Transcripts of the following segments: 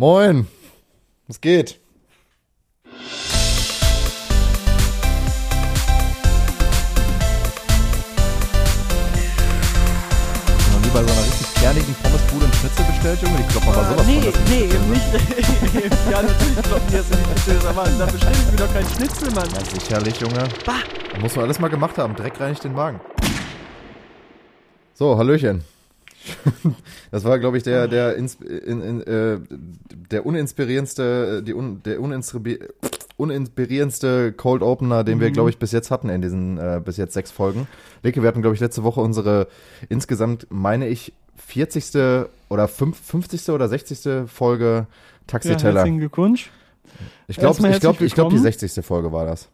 Moin. Was geht? Noch nie bei so einer richtig kernigen Pommesbude einen Schnitzel bestellt, Junge? Die kloppen aber sowas nee, von das nee, Schnitzel, ne? nicht. ja, natürlich kloppen die das in die Schnitzel, aber da bestelle ich mir doch keinen Schnitzel, Mann. Ja, sicherlich, Junge. Bah. Muss man alles mal gemacht haben. Dreck reinigt den Magen. So, Hallöchen. Das war, glaube ich, der, der, in, in, äh, der uninspirierendste, die un, der uninspiri uninspirierendste Cold Opener, den wir, glaube ich, bis jetzt hatten in diesen äh, bis jetzt sechs Folgen. Leke, wir hatten, glaube ich, letzte Woche unsere insgesamt, meine ich, 40. oder 5, 50. oder 60. Folge Ja, Taxiteller. herzlichen Glückwunsch. ich glaube, ich glaube, ich glaube, die willkommen. 60. Folge war das.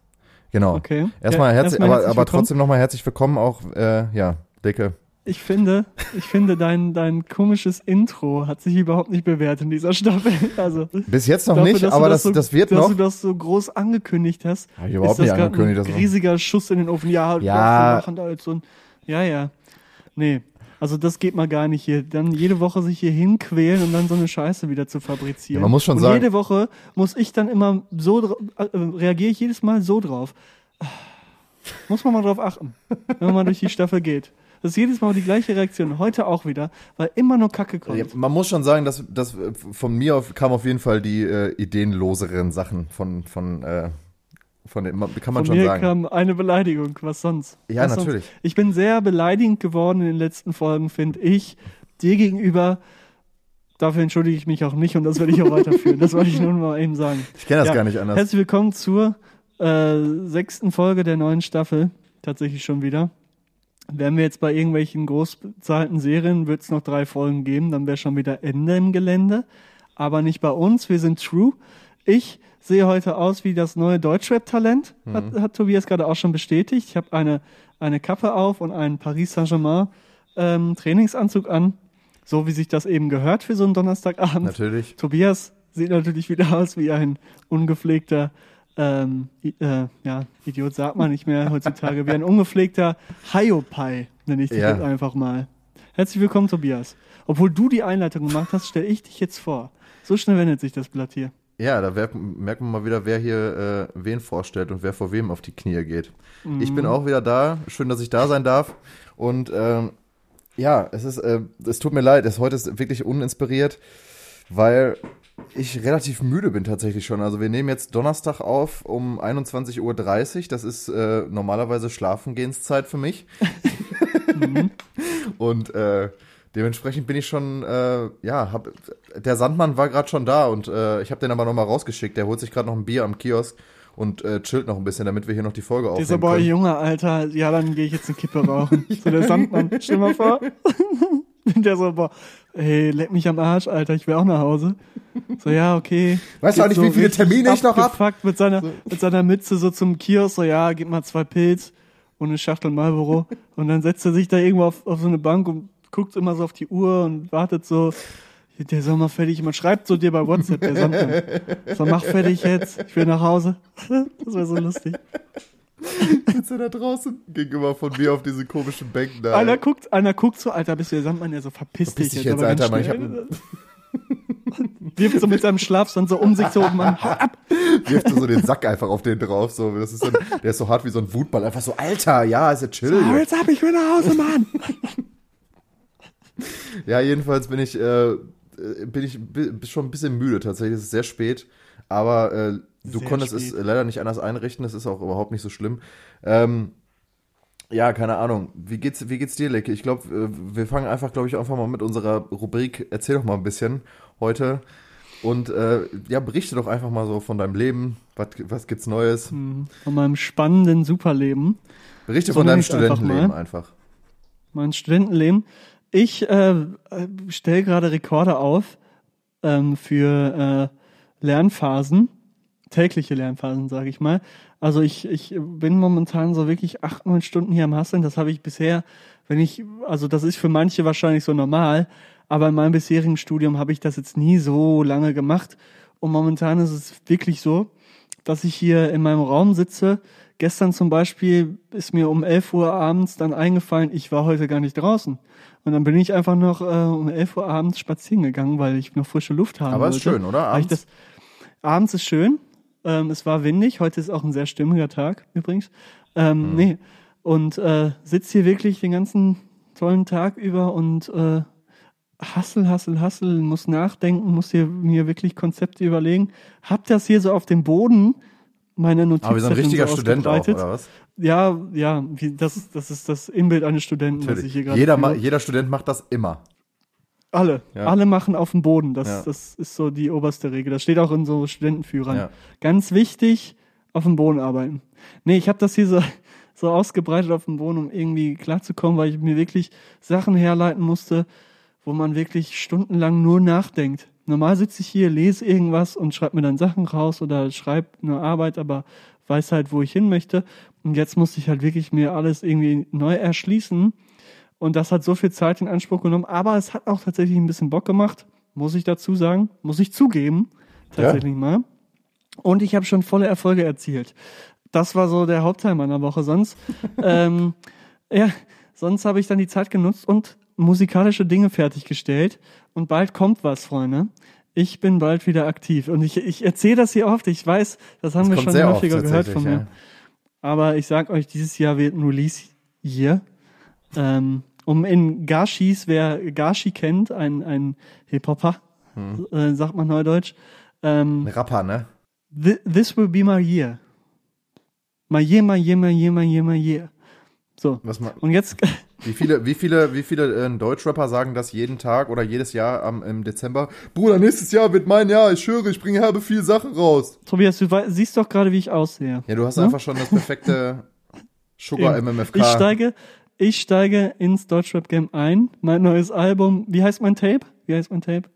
Genau. Okay. Erstmal Ja, erstmal aber, herzlich aber willkommen. trotzdem nochmal herzlich willkommen auch, äh, ja, Leke. Ich finde, ich finde dein, dein komisches Intro hat sich überhaupt nicht bewährt in dieser Staffel. Also, Bis jetzt noch dafür, nicht, dass aber das, so, das wird dass noch. du das so groß angekündigt hast. Hab ich überhaupt ist das nicht angekündigt, das Ein riesiger Schuss in den Ofen. Ja, Ja. da jetzt so ein, ja, ja. Nee. Also das geht mal gar nicht hier. Dann jede Woche sich hier hinquälen und dann so eine Scheiße wieder zu fabrizieren. Ja, man muss schon und sagen- jede Woche muss ich dann immer so, äh, reagiere ich jedes Mal so drauf. Muss man mal drauf achten, wenn man mal durch die Staffel geht. Das ist jedes Mal die gleiche Reaktion. Heute auch wieder, weil immer nur Kacke kommt. Ja, man muss schon sagen, dass, dass äh, von mir auf, kam auf jeden Fall die äh, ideenloseren Sachen von, von, äh, von den, man- kann man Von schon mir sagen. kam eine Beleidigung, was sonst? Ja, was natürlich. Sonst? Ich bin sehr beleidigend geworden in den letzten Folgen, finde ich. Dir gegenüber, dafür entschuldige ich mich auch nicht und das werde ich auch weiterführen. Das wollte ich nur mal eben sagen. ich kenne das Ja, gar nicht anders. Herzlich willkommen zur äh, sechsten Folge der neuen Staffel. Tatsächlich schon wieder. Wären wir jetzt bei irgendwelchen groß bezahlten Serien, wird es noch drei Folgen geben, dann wäre schon wieder Ende im Gelände. Aber nicht bei uns, wir sind True. Ich sehe heute aus wie das neue Deutschrap-Talent, hat, Mhm. hat Tobias gerade auch schon bestätigt. Ich habe eine, eine Kappe auf und einen Paris Saint-Germain ähm, Trainingsanzug an, so wie sich das eben gehört für so einen Donnerstagabend. Natürlich. Tobias sieht natürlich wieder aus wie ein ungepflegter, ähm, äh, ja, Idiot sagt man nicht mehr heutzutage, wie ein ungepflegter Hiopai, nenne ich dich Ja. jetzt einfach mal. Herzlich willkommen, Tobias. Obwohl du die Einleitung gemacht hast, stelle ich dich jetzt vor. So schnell wendet sich das Blatt hier. Ja, da merkt man mal wieder, wer hier äh, wen vorstellt und wer vor wem auf die Knie geht. Ich bin auch wieder da. Schön, dass ich da sein darf. Und ähm, ja, es ist, äh, es tut mir leid, es heute ist wirklich uninspiriert, weil ich relativ müde bin tatsächlich schon. Also wir nehmen jetzt Donnerstag auf um 21.30 Uhr. Das ist äh, normalerweise Schlafangehenszeit für mich. Und äh, dementsprechend bin ich schon, äh, ja, hab, der Sandmann war gerade schon da und äh, ich habe den aber nochmal rausgeschickt. Der holt sich gerade noch ein Bier am Kiosk und äh, chillt noch ein bisschen, damit wir hier noch die Folge Dieser aufnehmen Boy, können. Junge, Alter, ja, dann gehe ich jetzt eine Kippe rauchen. So der Sandmann, stell mal vor. Der so, boah, hey, leck mich am Arsch, Alter, ich will auch nach Hause. So, ja, okay. Weißt du Geht eigentlich, wie viele Termine ich noch hab? Mit seiner, mit seiner Mütze so zum Kiosk, so, ja, gib mal zwei Pilz und eine Schachtel Marlboro. Und dann setzt er sich da irgendwo auf, auf so eine Bank und guckt immer so auf die Uhr und wartet so, der soll mal fertig, man schreibt so dir bei WhatsApp, der Sandmann. So, mach fertig jetzt, ich will nach Hause. Das wäre so lustig. sitzt er da draußen gegenüber von mir auf diesen komischen Bänken da. Einer guckt, einer guckt so, Alter, bist du der Sandmann, der so verpiss, Verpiss dich jetzt, ganz Alter, Mann, ich schnell. Wirft so mit seinem Schlafsand so um sich so, Mann, hau ab. wirft so den Sack einfach auf den drauf. So, das ist so der ist so hart wie so ein Wutball. Einfach so, Alter, ja, ist ja chill. Hau jetzt ab, ich will nach Hause, Mann. Ja, jedenfalls bin ich, äh, äh, bin ich schon ein bisschen müde tatsächlich. Es ist sehr spät, aber äh, du Sehr konntest es spät. leider nicht anders einrichten. Das ist auch überhaupt nicht so schlimm. Ähm, ja, keine Ahnung. Wie geht's, wie geht's dir, Lecke? Ich glaube, wir fangen einfach, glaube ich, einfach mal mit unserer Rubrik Erzähl doch mal ein bisschen heute. Und äh, ja, berichte doch einfach mal so von deinem Leben. Was, was gibt's Neues? Von meinem spannenden Superleben, Berichte So von deinem einfach Studentenleben mal. einfach. mein Studentenleben. Ich äh, stelle gerade Rekorde auf ähm, für äh, Lernphasen, tägliche Lernphasen, sage ich mal. Also ich, ich bin momentan so wirklich acht, neun Stunden hier am Hasseln. Das habe ich bisher, wenn ich, also das ist für manche wahrscheinlich so normal, aber in meinem bisherigen Studium habe ich das jetzt nie so lange gemacht. Und momentan ist es wirklich so, dass ich hier in meinem Raum sitze. Gestern zum Beispiel ist mir um 11 Uhr abends dann eingefallen, ich war heute gar nicht draußen. Und dann bin ich einfach noch äh, um 11 Uhr abends spazieren gegangen, weil ich noch frische Luft haben Aber wollte. ist schön, oder? Abends? das, abends ist schön. Ähm, es war windig. Heute ist auch ein sehr stimmiger Tag übrigens. Ähm, Mhm. Nee. Und äh, sitze hier wirklich den ganzen tollen Tag über und äh, hassel, hassel, hassel, muss nachdenken, muss hier mir wirklich Konzepte überlegen. Hab das hier so auf dem Boden, meine Notizen Aber wir sind ein richtiger Student auch, oder was? Ja, ja, wie, das, das ist das Inbild eines Studenten, was ich hier gerade Jeder, ma jeder Student macht das immer. Alle. Ja. Alle machen auf dem Boden. Das, Ja. das ist so die oberste Regel. Das steht auch in so Studentenführern. Ja. Ganz wichtig, auf dem Boden arbeiten. Nee, ich habe das hier so, so ausgebreitet auf dem Boden, um irgendwie klarzukommen, weil ich mir wirklich Sachen herleiten musste, wo man wirklich stundenlang nur nachdenkt. Normal sitze ich hier, lese irgendwas und schreibe mir dann Sachen raus oder schreibe eine Arbeit, aber weiß halt, wo ich hin möchte. Und jetzt musste ich halt wirklich mir alles irgendwie neu erschließen. Und das hat so viel Zeit in Anspruch genommen. Aber es hat auch tatsächlich ein bisschen Bock gemacht, muss ich dazu sagen, muss ich zugeben, tatsächlich mal. Und ich habe schon volle Erfolge erzielt. Das war so der Hauptteil meiner Woche. Sonst, ähm, ja, sonst habe ich dann die Zeit genutzt und musikalische Dinge fertiggestellt. Und bald kommt was, Freunde. Ich bin bald wieder aktiv. Und ich, ich erzähle das hier oft. Ich weiß, das haben wir kommt schon häufiger gehört von mir. ja. Aber ich sag euch, dieses Jahr wird ein Release Year. Ähm, um in Gashis, wer Gashi kennt, ein, ein Hip-Hopper, Hm. äh, sagt man neudeutsch, ähm, Ein Rapper, ne? Thi- This will be my year. My year, my year, my year, my year, my year. So. Was ma Und jetzt, wie viele, wie viele, wie viele äh, Deutschrapper sagen das jeden Tag oder jedes Jahr am, im Dezember? Bruder, nächstes Jahr wird mein Jahr, ich schwöre, ich bringe herbe viele Sachen raus. Tobias, du siehst doch gerade, wie ich aussehe. Ja, du hast Hm? einfach schon das perfekte Sugar. MMFK. Ich steige, ich steige ins Deutschrap-Game ein. Mein neues Album, wie heißt mein Tape? Wie heißt mein Tape?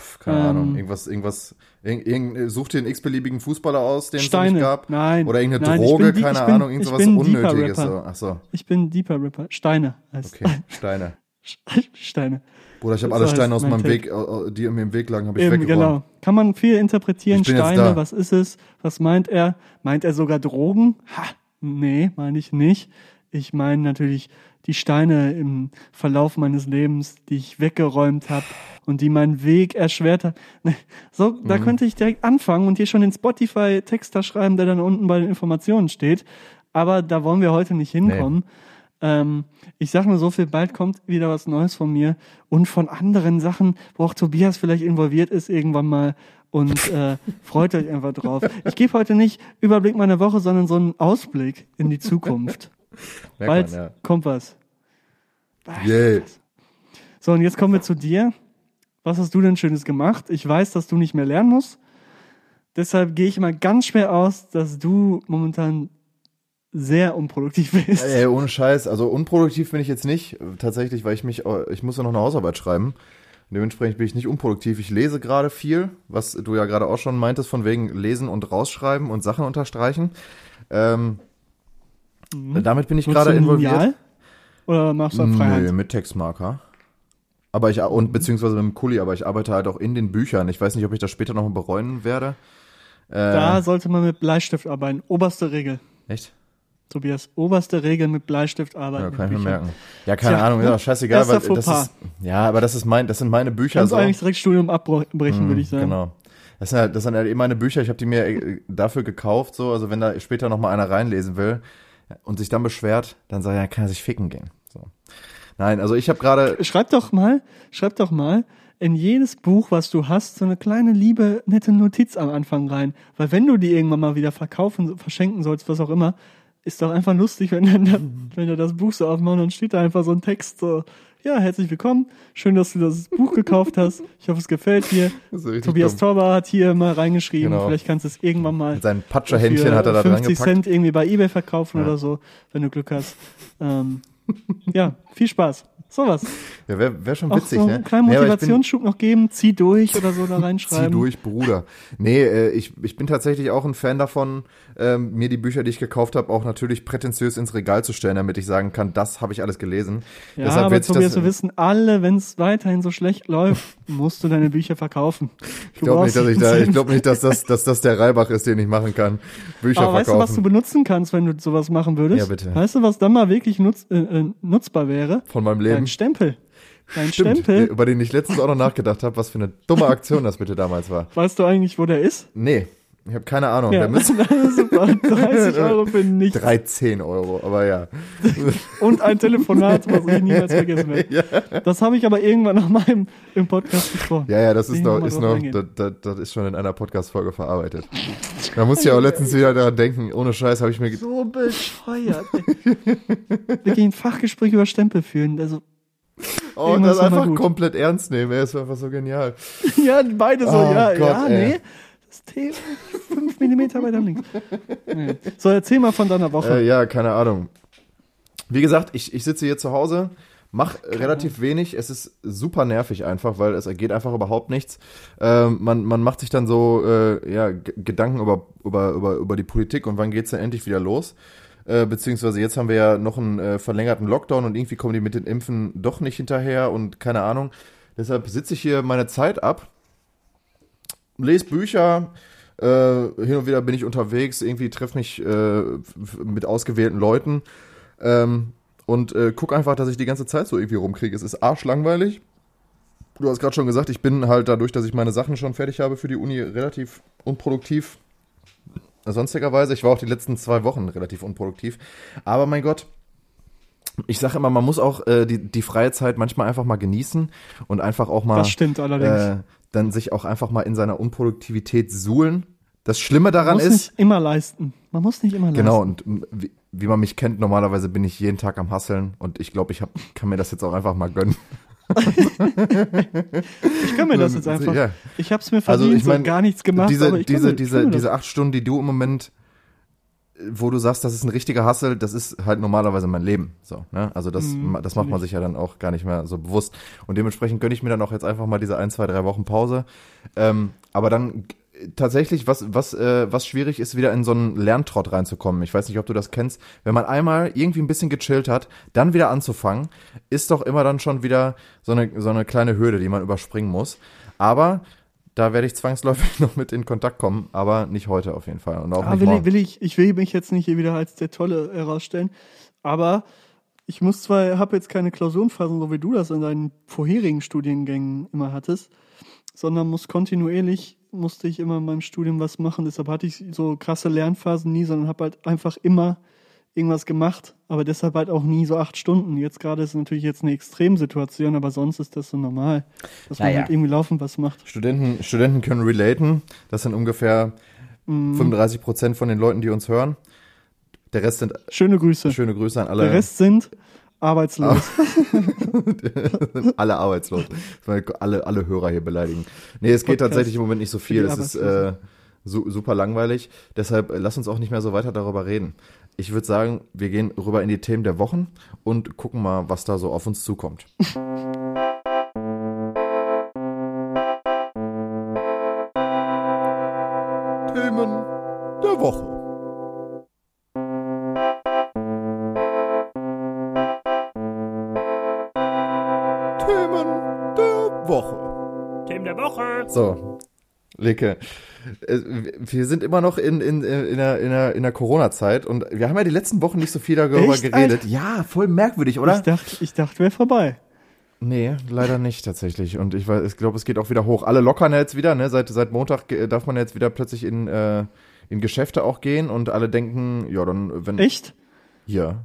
Pff, keine ähm, Ahnung, irgendwas, irgendwas, irgend, irgend, such dir einen x-beliebigen Fußballer aus, den es Steine. nicht gab. Nein. Oder irgendeine Nein, Droge, bin keine bin- Ahnung, irgend ich sowas bin Deeper Unnötiges. So. Ach so, Ich bin Deeper Rapper. Steine heißt. okay, Steine. Steine. Bruder, ich habe So alle Steine aus mein meinem. Weg, die mir im Weg lagen, habe ich Eben, weggeräumt. genau. Kann man viel interpretieren. Steine, was ist es? Was meint er? Meint er sogar Drogen? Ha, nee, meine ich nicht. Ich meine natürlich die Steine im Verlauf meines Lebens, die ich weggeräumt habe und die meinen Weg erschwert haben. Ne, So, da Mhm. könnte ich direkt anfangen und hier schon den Spotify-Text da schreiben, der dann unten bei den Informationen steht. Aber da wollen wir heute nicht hinkommen. Ähm, ich sage nur so viel, bald kommt wieder was Neues von mir und von anderen Sachen, wo auch Tobias vielleicht involviert ist irgendwann mal. Und äh, freut euch einfach drauf. Ich gebe heute nicht Überblick meiner Woche, sondern so einen Ausblick in die Zukunft. Merkt Bald man, ja. kommt was. Yay. So, und jetzt kommen wir zu dir. Was hast du denn Schönes gemacht? Ich weiß, dass du nicht mehr lernen musst. Deshalb gehe ich mal ganz schwer aus, dass du momentan sehr unproduktiv bist. Ey, ohne Scheiß. Also unproduktiv bin ich jetzt nicht. Tatsächlich, weil ich mich, ich muss ja noch eine Hausarbeit schreiben. Dementsprechend bin ich nicht unproduktiv. Ich lese gerade viel, was du ja gerade auch schon meintest, von wegen Lesen und Rausschreiben und Sachen unterstreichen. Ähm, Damit bin ich gerade involviert. Lineal? Oder machst du auf Nö, Freihand? mit Textmarker. Aber ich, und beziehungsweise mit dem Kuli, aber ich arbeite halt auch in den Büchern. Ich weiß nicht, ob ich das später noch mal bereuen werde. Äh, Da sollte man mit Bleistift arbeiten. Oberste Regel. echt? Tobias, oberste Regel mit Bleistift arbeiten. Ja, kann ich mir merken. Ja, keine Tja, Ahnung, ne? ja, scheißegal, weil das ist, ja, aber das ist mein, das sind meine Bücher Kannst so. eigentlich direkt Studium abbrechen, würde ich sagen. Genau. Das sind, halt, das sind halt eben meine Bücher, ich habe die mir äh, dafür gekauft, so, also wenn da später noch mal einer reinlesen will und sich dann beschwert, dann sag ich, ja, kann er sich ficken gehen. So. Nein, also ich habe gerade, Schreib doch mal, schreib doch mal in jedes Buch, was du hast, so eine kleine liebe, nette Notiz am Anfang rein. Weil wenn du die irgendwann mal wieder verkaufen, verschenken sollst, was auch immer, ist doch einfach lustig, wenn dann, da, wenn du das Buch so aufmachst und steht da einfach so ein Text so, ja, herzlich willkommen, schön, dass du das Buch gekauft hast. Ich hoffe, es gefällt dir. Tobias. Torber hat hier mal reingeschrieben, Genau. vielleicht kannst du es irgendwann mal mit seinen Patscherhändchen hat er da dran 50 gepackt. Cent irgendwie bei Ebay verkaufen Ja. oder so, wenn du Glück hast. Ähm, ja, Viel Spaß. Sowas. Ja, wäre wär schon Auch witzig, so ne? einen kleinen Nee, Motivationsschub noch geben, zieh durch oder so da Zieh reinschreiben. durch, Bruder. Nee, äh, ich, ich bin tatsächlich auch ein Fan davon, ähm, mir die Bücher, die ich gekauft habe, auch natürlich prätentiös ins Regal zu stellen, damit ich sagen kann, das habe ich alles gelesen. Ja, Deshalb aber Tobias, das, wir wissen alle, wenn es weiterhin so schlecht läuft, musst du deine Bücher verkaufen. ich glaube nicht, dass ich da, ich glaube nicht, dass das, dass das der Reibach ist, den ich machen kann. Bücher Aber weißt du, was du verkaufen. benutzen kannst, wenn du sowas machen würdest? Ja, bitte. Weißt du, was dann mal wirklich nutz, äh, äh, nutzbar wäre? Von meinem Leben. Dein Stempel. Dein Stimmt, Stempel. über den ich letztens auch noch nachgedacht habe, was für eine dumme Aktion das bitte damals war. Weißt du eigentlich, wo der ist? Nee, ich habe keine Ahnung. Ja, super. 30 Euro für nichts. 13 Euro, aber ja. Und ein Telefonat, was ich niemals vergessen werde. Das habe ich aber irgendwann noch mal im, im Podcast besprochen. Ja, ja, das ist noch, ist noch, das, das, das ist schon in einer Podcast-Folge verarbeitet. Da musste ich auch letztens wieder daran denken, ohne Scheiß habe ich mir, So bescheuert. Wirklich ein Fachgespräch über Stempel führen. Also, oh, Irgendwas das einfach komplett ernst nehmen, ey, ist einfach so genial. ja, beide so, Oh ja, Gott, ja, ey. nee. Thema fünf Millimeter weiter links. Nee. So, erzähl mal von deiner Woche. Äh, ja, keine Ahnung. Wie gesagt, ich, ich sitze hier zu Hause, mach relativ wenig. Es ist super nervig einfach, weil es geht einfach überhaupt nichts. Ähm, man, man macht sich dann so äh, ja, Gedanken über, über, über, über die Politik und wann geht's denn endlich wieder los. Äh, beziehungsweise jetzt haben wir ja noch einen äh, verlängerten Lockdown und irgendwie kommen die mit den Impfen doch nicht hinterher und keine Ahnung. Deshalb sitze ich hier meine Zeit ab, lese Bücher, äh, hin und wieder bin ich unterwegs, irgendwie treffe mich äh, mit ausgewählten Leuten ähm, und äh, guck einfach, dass ich die ganze Zeit so irgendwie rumkriege. Es ist arschlangweilig. Du hast gerade schon gesagt, ich bin halt dadurch, dass ich meine Sachen schon fertig habe für die Uni, relativ unproduktiv. Sonstigerweise, ich war auch die letzten zwei Wochen relativ unproduktiv. Aber mein Gott, ich sage immer, man muss auch äh, die, die freie Zeit manchmal einfach mal genießen und einfach auch mal Das stimmt allerdings. äh, dann sich auch einfach mal in seiner Unproduktivität suhlen. Das Schlimme daran Man muss ist, nicht immer leisten. Man muss nicht immer leisten. genau, und m, wie, wie man mich kennt, normalerweise bin ich jeden Tag am Hasseln und ich glaube, ich hab, kann mir das jetzt auch einfach mal gönnen. Ich kann mir das jetzt einfach. Ja. Ich habe es mir Also, verdient, ich mein, so gar nichts gemacht. diese, diese, diese, diese acht Stunden, die du im Moment, wo du sagst, das ist ein richtiger Hassel, das ist halt normalerweise mein Leben. So, ne? Also das, ma- das macht man sich ja dann auch gar nicht mehr so bewusst. Und dementsprechend gönne ich mir dann auch jetzt einfach mal diese ein, zwei, drei Wochen Pause. Ähm, aber dann tatsächlich, was, was, äh, was schwierig ist, wieder in so einen Lerntrott reinzukommen. Ich weiß nicht, ob du das kennst. Wenn man einmal irgendwie ein bisschen gechillt hat, dann wieder anzufangen, ist doch immer dann schon wieder so eine, so eine kleine Hürde, die man überspringen muss. Aber da werde ich zwangsläufig noch mit in Kontakt kommen, aber nicht heute auf jeden Fall. Und auch Ah, nicht will, ich, morgen. will ich, ich will mich jetzt nicht hier wieder als der Tolle herausstellen, aber ich muss zwar, habe jetzt keine Klausurenphasen, so wie du das in deinen vorherigen Studiengängen immer hattest, sondern muss kontinuierlich, musste ich immer in meinem Studium was machen, deshalb hatte ich so krasse Lernphasen nie, sondern habe halt einfach immer irgendwas gemacht, aber deshalb halt auch nie so acht Stunden. Jetzt gerade ist natürlich jetzt eine Extremsituation, aber sonst ist das so normal, dass man Ja, ja. halt irgendwie laufend was macht. Studenten, Studenten können relaten. Das sind ungefähr Mhm. 35 Prozent von den Leuten, die uns hören. Der Rest sind Schöne Grüße. schöne Grüße an alle. Der Rest sind arbeitslos. alle arbeitslos. Alle, alle Hörer hier beleidigen. Nee, es geht Podcast tatsächlich im Moment nicht so viel. Es ist äh, su super langweilig. Deshalb äh, lass uns auch nicht mehr so weiter darüber reden. Ich würde sagen, wir gehen rüber in die Themen der Wochen und gucken mal, was da so auf uns zukommt. Themen der Woche. Themen der Woche. Themen der Woche. So, Leke, äh, wir sind immer noch in, in, in der, in der, in der Corona-Zeit und wir haben ja die letzten Wochen nicht so viel darüber Echt, geredet. Ja, voll merkwürdig, Ich oder? dachte, ich dachte, wäre vorbei. Nee, leider nicht tatsächlich. Und ich, weiß- ich glaube, es geht auch wieder hoch. Alle lockern ja jetzt wieder, ne? Seit, seit Montag ge- darf man jetzt wieder plötzlich in, äh, in Geschäfte auch gehen und alle denken, ja, dann, wenn. Echt? Hier.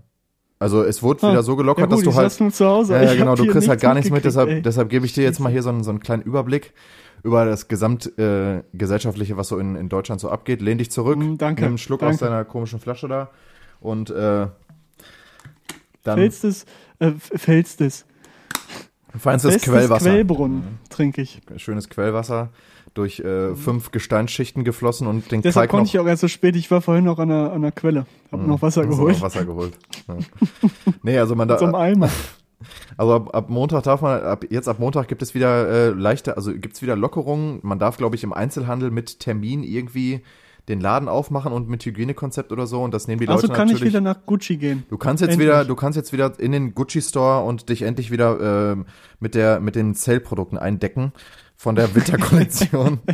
Also es wurde Ah, wieder so gelockert, ja, gut, dass du ich halt. zu Hause. Ja, ja, Ich genau, du kriegst halt gar nichts mit, deshalb, ey. deshalb gebe ich dir jetzt mal hier so einen, so einen kleinen Überblick über das gesamtgesellschaftliche, äh, was so in, in Deutschland so abgeht. Lehn dich zurück, Mm, danke, nimm einen Schluck aus danke. deiner komischen Flasche da und äh, dann Fällst es, äh, fällst es. feinstes Bestes Quellwasser. Quellbrunnen trinke ich. Schönes Quellwasser durch äh, fünf Gesteinsschichten geflossen und den Deshalb Kalk konnte noch, ich auch erst so spät. Ich war vorhin noch an der, an der Quelle. Hab noch Wasser du geholt. noch Wasser geholt. Ja. nee, also man da, Zum Eimer. Also ab, ab Montag darf man, ab jetzt ab Montag gibt es wieder äh, leichte, also gibt es wieder Lockerungen. Man darf, glaube ich, im Einzelhandel mit Termin irgendwie den Laden aufmachen und mit Hygienekonzept oder so und das nehmen die Also Leute kann ich natürlich. wieder nach Gucci gehen. Du kannst jetzt Endlich. wieder, du kannst jetzt wieder in den Gucci Store und dich endlich wieder ähm, mit der mit den Sale-Produkten eindecken von der Winterkollektion.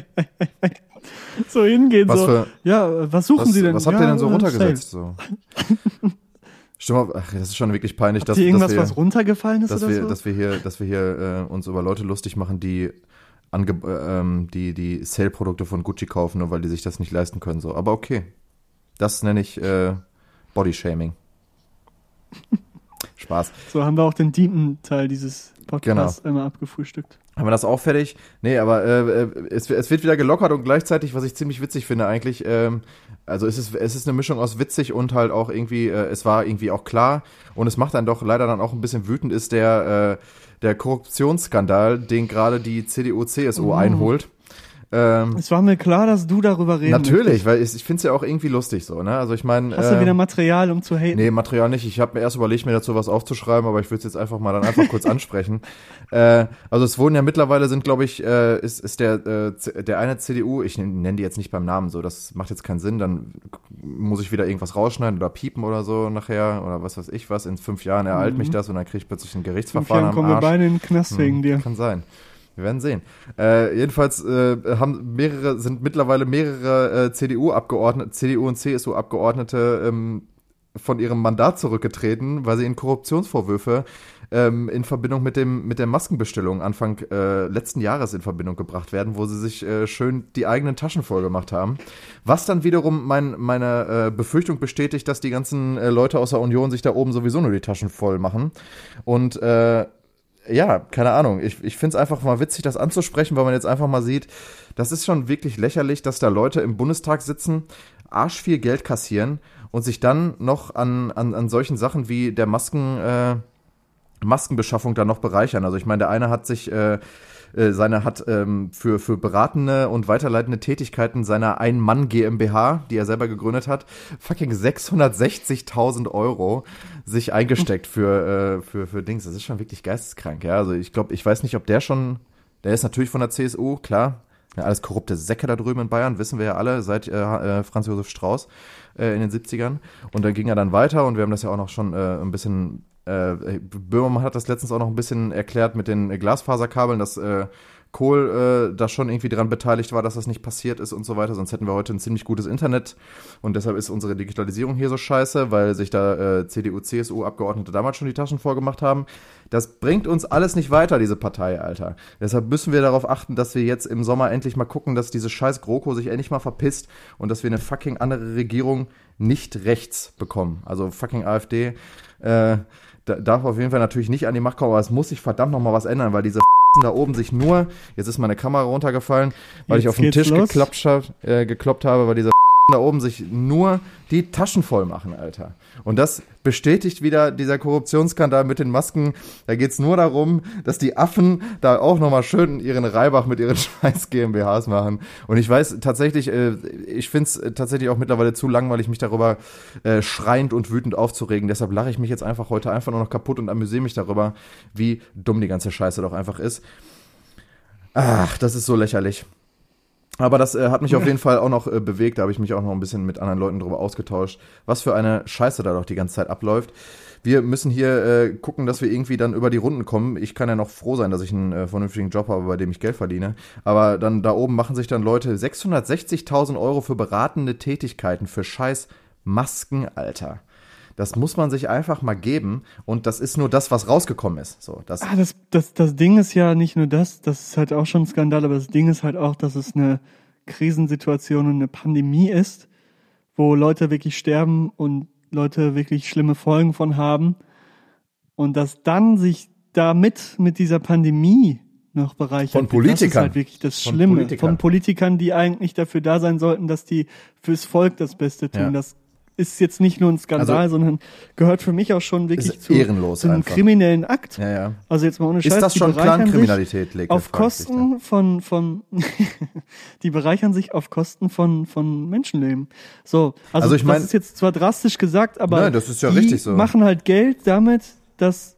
So hingehen, Was so. für- ja, äh, was suchen was, Sie denn? was habt ja, ihr denn so äh, runtergesetzt? So. Stimmt, ach, das ist schon wirklich peinlich, Habt dass, ihr irgendwas, dass wir, was runtergefallen ist dass oder wir, so? dass wir hier, dass wir hier äh, uns über Leute lustig machen, die ange äh, ähm, die die Sale-Produkte von Gucci kaufen, nur weil die sich das nicht leisten können. So, aber okay, das nenne ich äh, Body-Shaming. Spaß. so haben wir auch den Diepen-Teil dieses Podcasts Genau. immer abgefrühstückt. Haben wir das auch fertig? Nee, aber äh, äh, es, es wird wieder gelockert und gleichzeitig, was ich ziemlich witzig finde eigentlich, ähm, also es ist, es ist eine Mischung aus witzig und halt auch irgendwie, äh, es war irgendwie auch klar und es macht dann doch leider dann auch ein bisschen wütend, ist der, äh, der Korruptionsskandal, den gerade die CDU-CSU Oh. einholt. Ähm, Es war mir klar, dass du darüber reden natürlich, weil ich, ich finde es ja auch irgendwie lustig so, ne? Also ich meine. Hast du wieder Material, um zu haten? Nee, Material nicht. Ich habe mir erst überlegt, mir dazu was aufzuschreiben, aber ich würde es jetzt einfach mal dann einfach kurz ansprechen. Äh, also es wurden ja mittlerweile sind, glaube ich, äh, ist, ist der, äh, der eine CDU, ich nenne die jetzt nicht beim Namen so, das macht jetzt keinen Sinn, dann muss ich wieder irgendwas rausschneiden oder piepen oder so nachher oder was weiß ich was. In fünf Jahren ereilt mich das und dann kriege ich plötzlich ein Fünf Gerichtsverfahren Jahren am kommen wir Arsch. beide in den Knast Hm, wegen dir. Kann sein. Wir werden sehen. Äh, jedenfalls äh, haben mehrere, sind mittlerweile mehrere äh, CDU-Abgeordnete, CDU und CSU-Abgeordnete ähm, von ihrem Mandat zurückgetreten, weil sie in Korruptionsvorwürfe ähm, in Verbindung mit dem mit der Maskenbestellung Anfang äh, letzten Jahres in Verbindung gebracht werden, wo sie sich äh, schön die eigenen Taschen voll gemacht haben. Was dann wiederum mein, meine äh, Befürchtung bestätigt, dass die ganzen äh, Leute aus der Union sich da oben sowieso nur die Taschen voll machen. Und äh, ja, keine Ahnung. Ich, ich finde es einfach mal witzig, das anzusprechen, weil man jetzt einfach mal sieht, das ist schon wirklich lächerlich, dass da Leute im Bundestag sitzen, arsch viel Geld kassieren und sich dann noch an, an, an solchen Sachen wie der Masken, äh, Maskenbeschaffung da noch bereichern. Also ich meine, der eine hat sich äh, äh, seine hat ähm, für für beratende und weiterleitende Tätigkeiten seiner Ein-Mann GmbH, die er selber gegründet hat, fucking 660.000 Euro sich eingesteckt für äh, für für Dings. Das ist schon wirklich geisteskrank. Ja, also ich glaube, ich weiß nicht, ob der schon, der ist natürlich von der CSU, klar. Ja, alles korrupte Säcke da drüben in Bayern, wissen wir ja alle, seit äh, äh, Franz Josef Strauß äh, in den 70ern. Und da ging er dann weiter und wir haben das ja auch noch schon äh, ein bisschen äh, Böhmermann hat das letztens auch noch ein bisschen erklärt mit den Glasfaserkabeln, dass äh, Kohl äh, da schon irgendwie dran beteiligt war, dass das nicht passiert ist und so weiter. Sonst hätten wir heute ein ziemlich gutes Internet. Und deshalb ist unsere Digitalisierung hier so scheiße, weil sich da äh, CDU, CSU-Abgeordnete damals schon die Taschen vorgemacht haben. Das bringt uns alles nicht weiter, diese Partei, Alter. Deshalb müssen wir darauf achten, dass wir jetzt im Sommer endlich mal gucken, dass diese scheiß GroKo sich endlich mal verpisst und dass wir eine fucking andere Regierung nicht rechts bekommen. Also fucking AfD. Äh, da, darf auf jeden Fall natürlich nicht an die Macht kommen, aber es muss sich verdammt noch mal was ändern, weil diese da oben sich nur, jetzt ist meine Kamera runtergefallen, weil ich Jetzt auf den Tisch los. geklappt, äh, gekloppt habe, weil diese da oben sich nur die Taschen voll machen, Alter. Und das bestätigt wieder dieser Korruptionsskandal mit den Masken. Da geht's nur darum, dass die Affen da auch nochmal schön ihren Reibach mit ihren scheiß GmbHs machen. Und ich weiß tatsächlich, äh, ich find's äh, tatsächlich auch mittlerweile zu langweilig, mich darüber äh, schreiend und wütend aufzuregen. Deshalb lache ich mich jetzt einfach heute einfach nur noch kaputt und amüsiere mich darüber, wie dumm die ganze Scheiße doch einfach ist. Ach, das ist so lächerlich. Aber das äh, hat mich auf jeden Fall auch noch äh, bewegt. Da habe ich mich auch noch ein bisschen mit anderen Leuten drüber ausgetauscht, was für eine Scheiße da doch die ganze Zeit abläuft. Wir müssen hier äh, gucken, dass wir irgendwie dann über die Runden kommen. Ich kann ja noch froh sein, dass ich einen äh, vernünftigen Job habe, bei dem ich Geld verdiene. Aber dann da oben machen sich dann Leute 660.000 Euro für beratende Tätigkeiten für scheiß Masken, Alter. Das muss man sich einfach mal geben. Und das ist nur das, was rausgekommen ist. So, das, Ah, das, das, das Ding ist ja nicht nur das, das ist halt auch schon ein Skandal, aber das Ding ist halt auch, dass es eine Krisensituation und eine Pandemie ist, wo Leute wirklich sterben und Leute wirklich schlimme Folgen von haben. Und dass dann sich damit mit dieser Pandemie noch bereichert Von Politikern. Das ist halt wirklich das Von Schlimme. Politikern. Von Politikern, die eigentlich dafür da sein sollten, dass die fürs Volk das Beste tun. Ja. Das ist jetzt nicht nur ein Skandal, Also- sondern gehört für mich auch schon wirklich zu, zu einem einfach. kriminellen Akt. ja, ja. Also jetzt mal ohne Scheiß. Ist das schon Clankriminalität? Auf. Kosten von, von, die bereichern sich auf Kosten von, von Menschenleben. So, also, Also ich mein- das ist jetzt zwar drastisch gesagt, aber Nein, das ist ja die richtig so. machen halt Geld damit, dass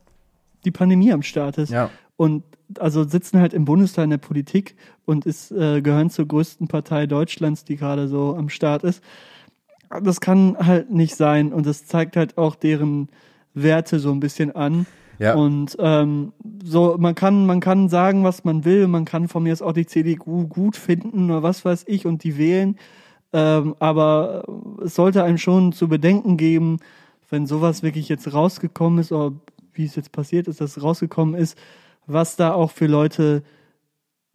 die Pandemie am Start ist. Ja. Und also sitzen halt im Bundestag in der Politik und ist, äh, gehören zur größten Partei Deutschlands, die gerade so am Start ist. Das kann halt nicht sein und das zeigt halt auch deren Werte so ein bisschen an. Ja. Und ähm, so, man kann, man kann sagen, was man will, man kann von mir aus auch die CDU gut finden oder was weiß ich und die wählen. Ähm, aber es sollte einem schon zu bedenken geben, wenn sowas wirklich jetzt rausgekommen ist, oder wie es jetzt passiert ist, dass es rausgekommen ist, was da auch für Leute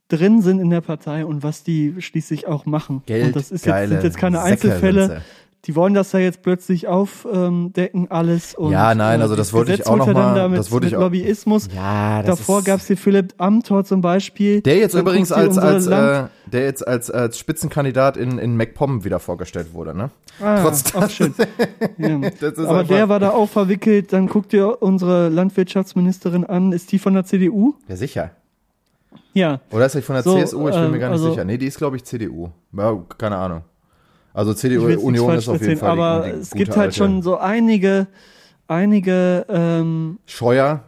drin sind in der Partei und was die schließlich auch machen. Geld, und das ist jetzt, sind jetzt keine Säcke Einzelfälle. sie. Die wollen das ja jetzt plötzlich aufdecken, alles. Und, Ja, nein, also äh, das wollte ich auch noch dann mal- damit das wollte ich mit auch- Lobbyismus. Ja, das Davor gab es hier Philipp Amthor zum Beispiel. Der jetzt Dann übrigens als, als, Land- äh, der jetzt als, als Spitzenkandidat in, in MacPom wieder vorgestellt wurde, ne? Ah, Trotz auch schön. Ja. Aber der war da auch verwickelt. Dann guckt ihr unsere Landwirtschaftsministerin an. Ist die von der CDU? Ja, sicher. Ja. Oder ist die von der So, CSU? Ich bin mir ähm, gar nicht also- sicher. Nee, die ist, glaube ich, CDU. Ja, keine Ahnung. Also Ich CDU, will jetzt nichts Union falsch ist auf jeden erzählen, Fall die- aber die es gute gibt halt alte schon so einige, einige ähm, Scheuer,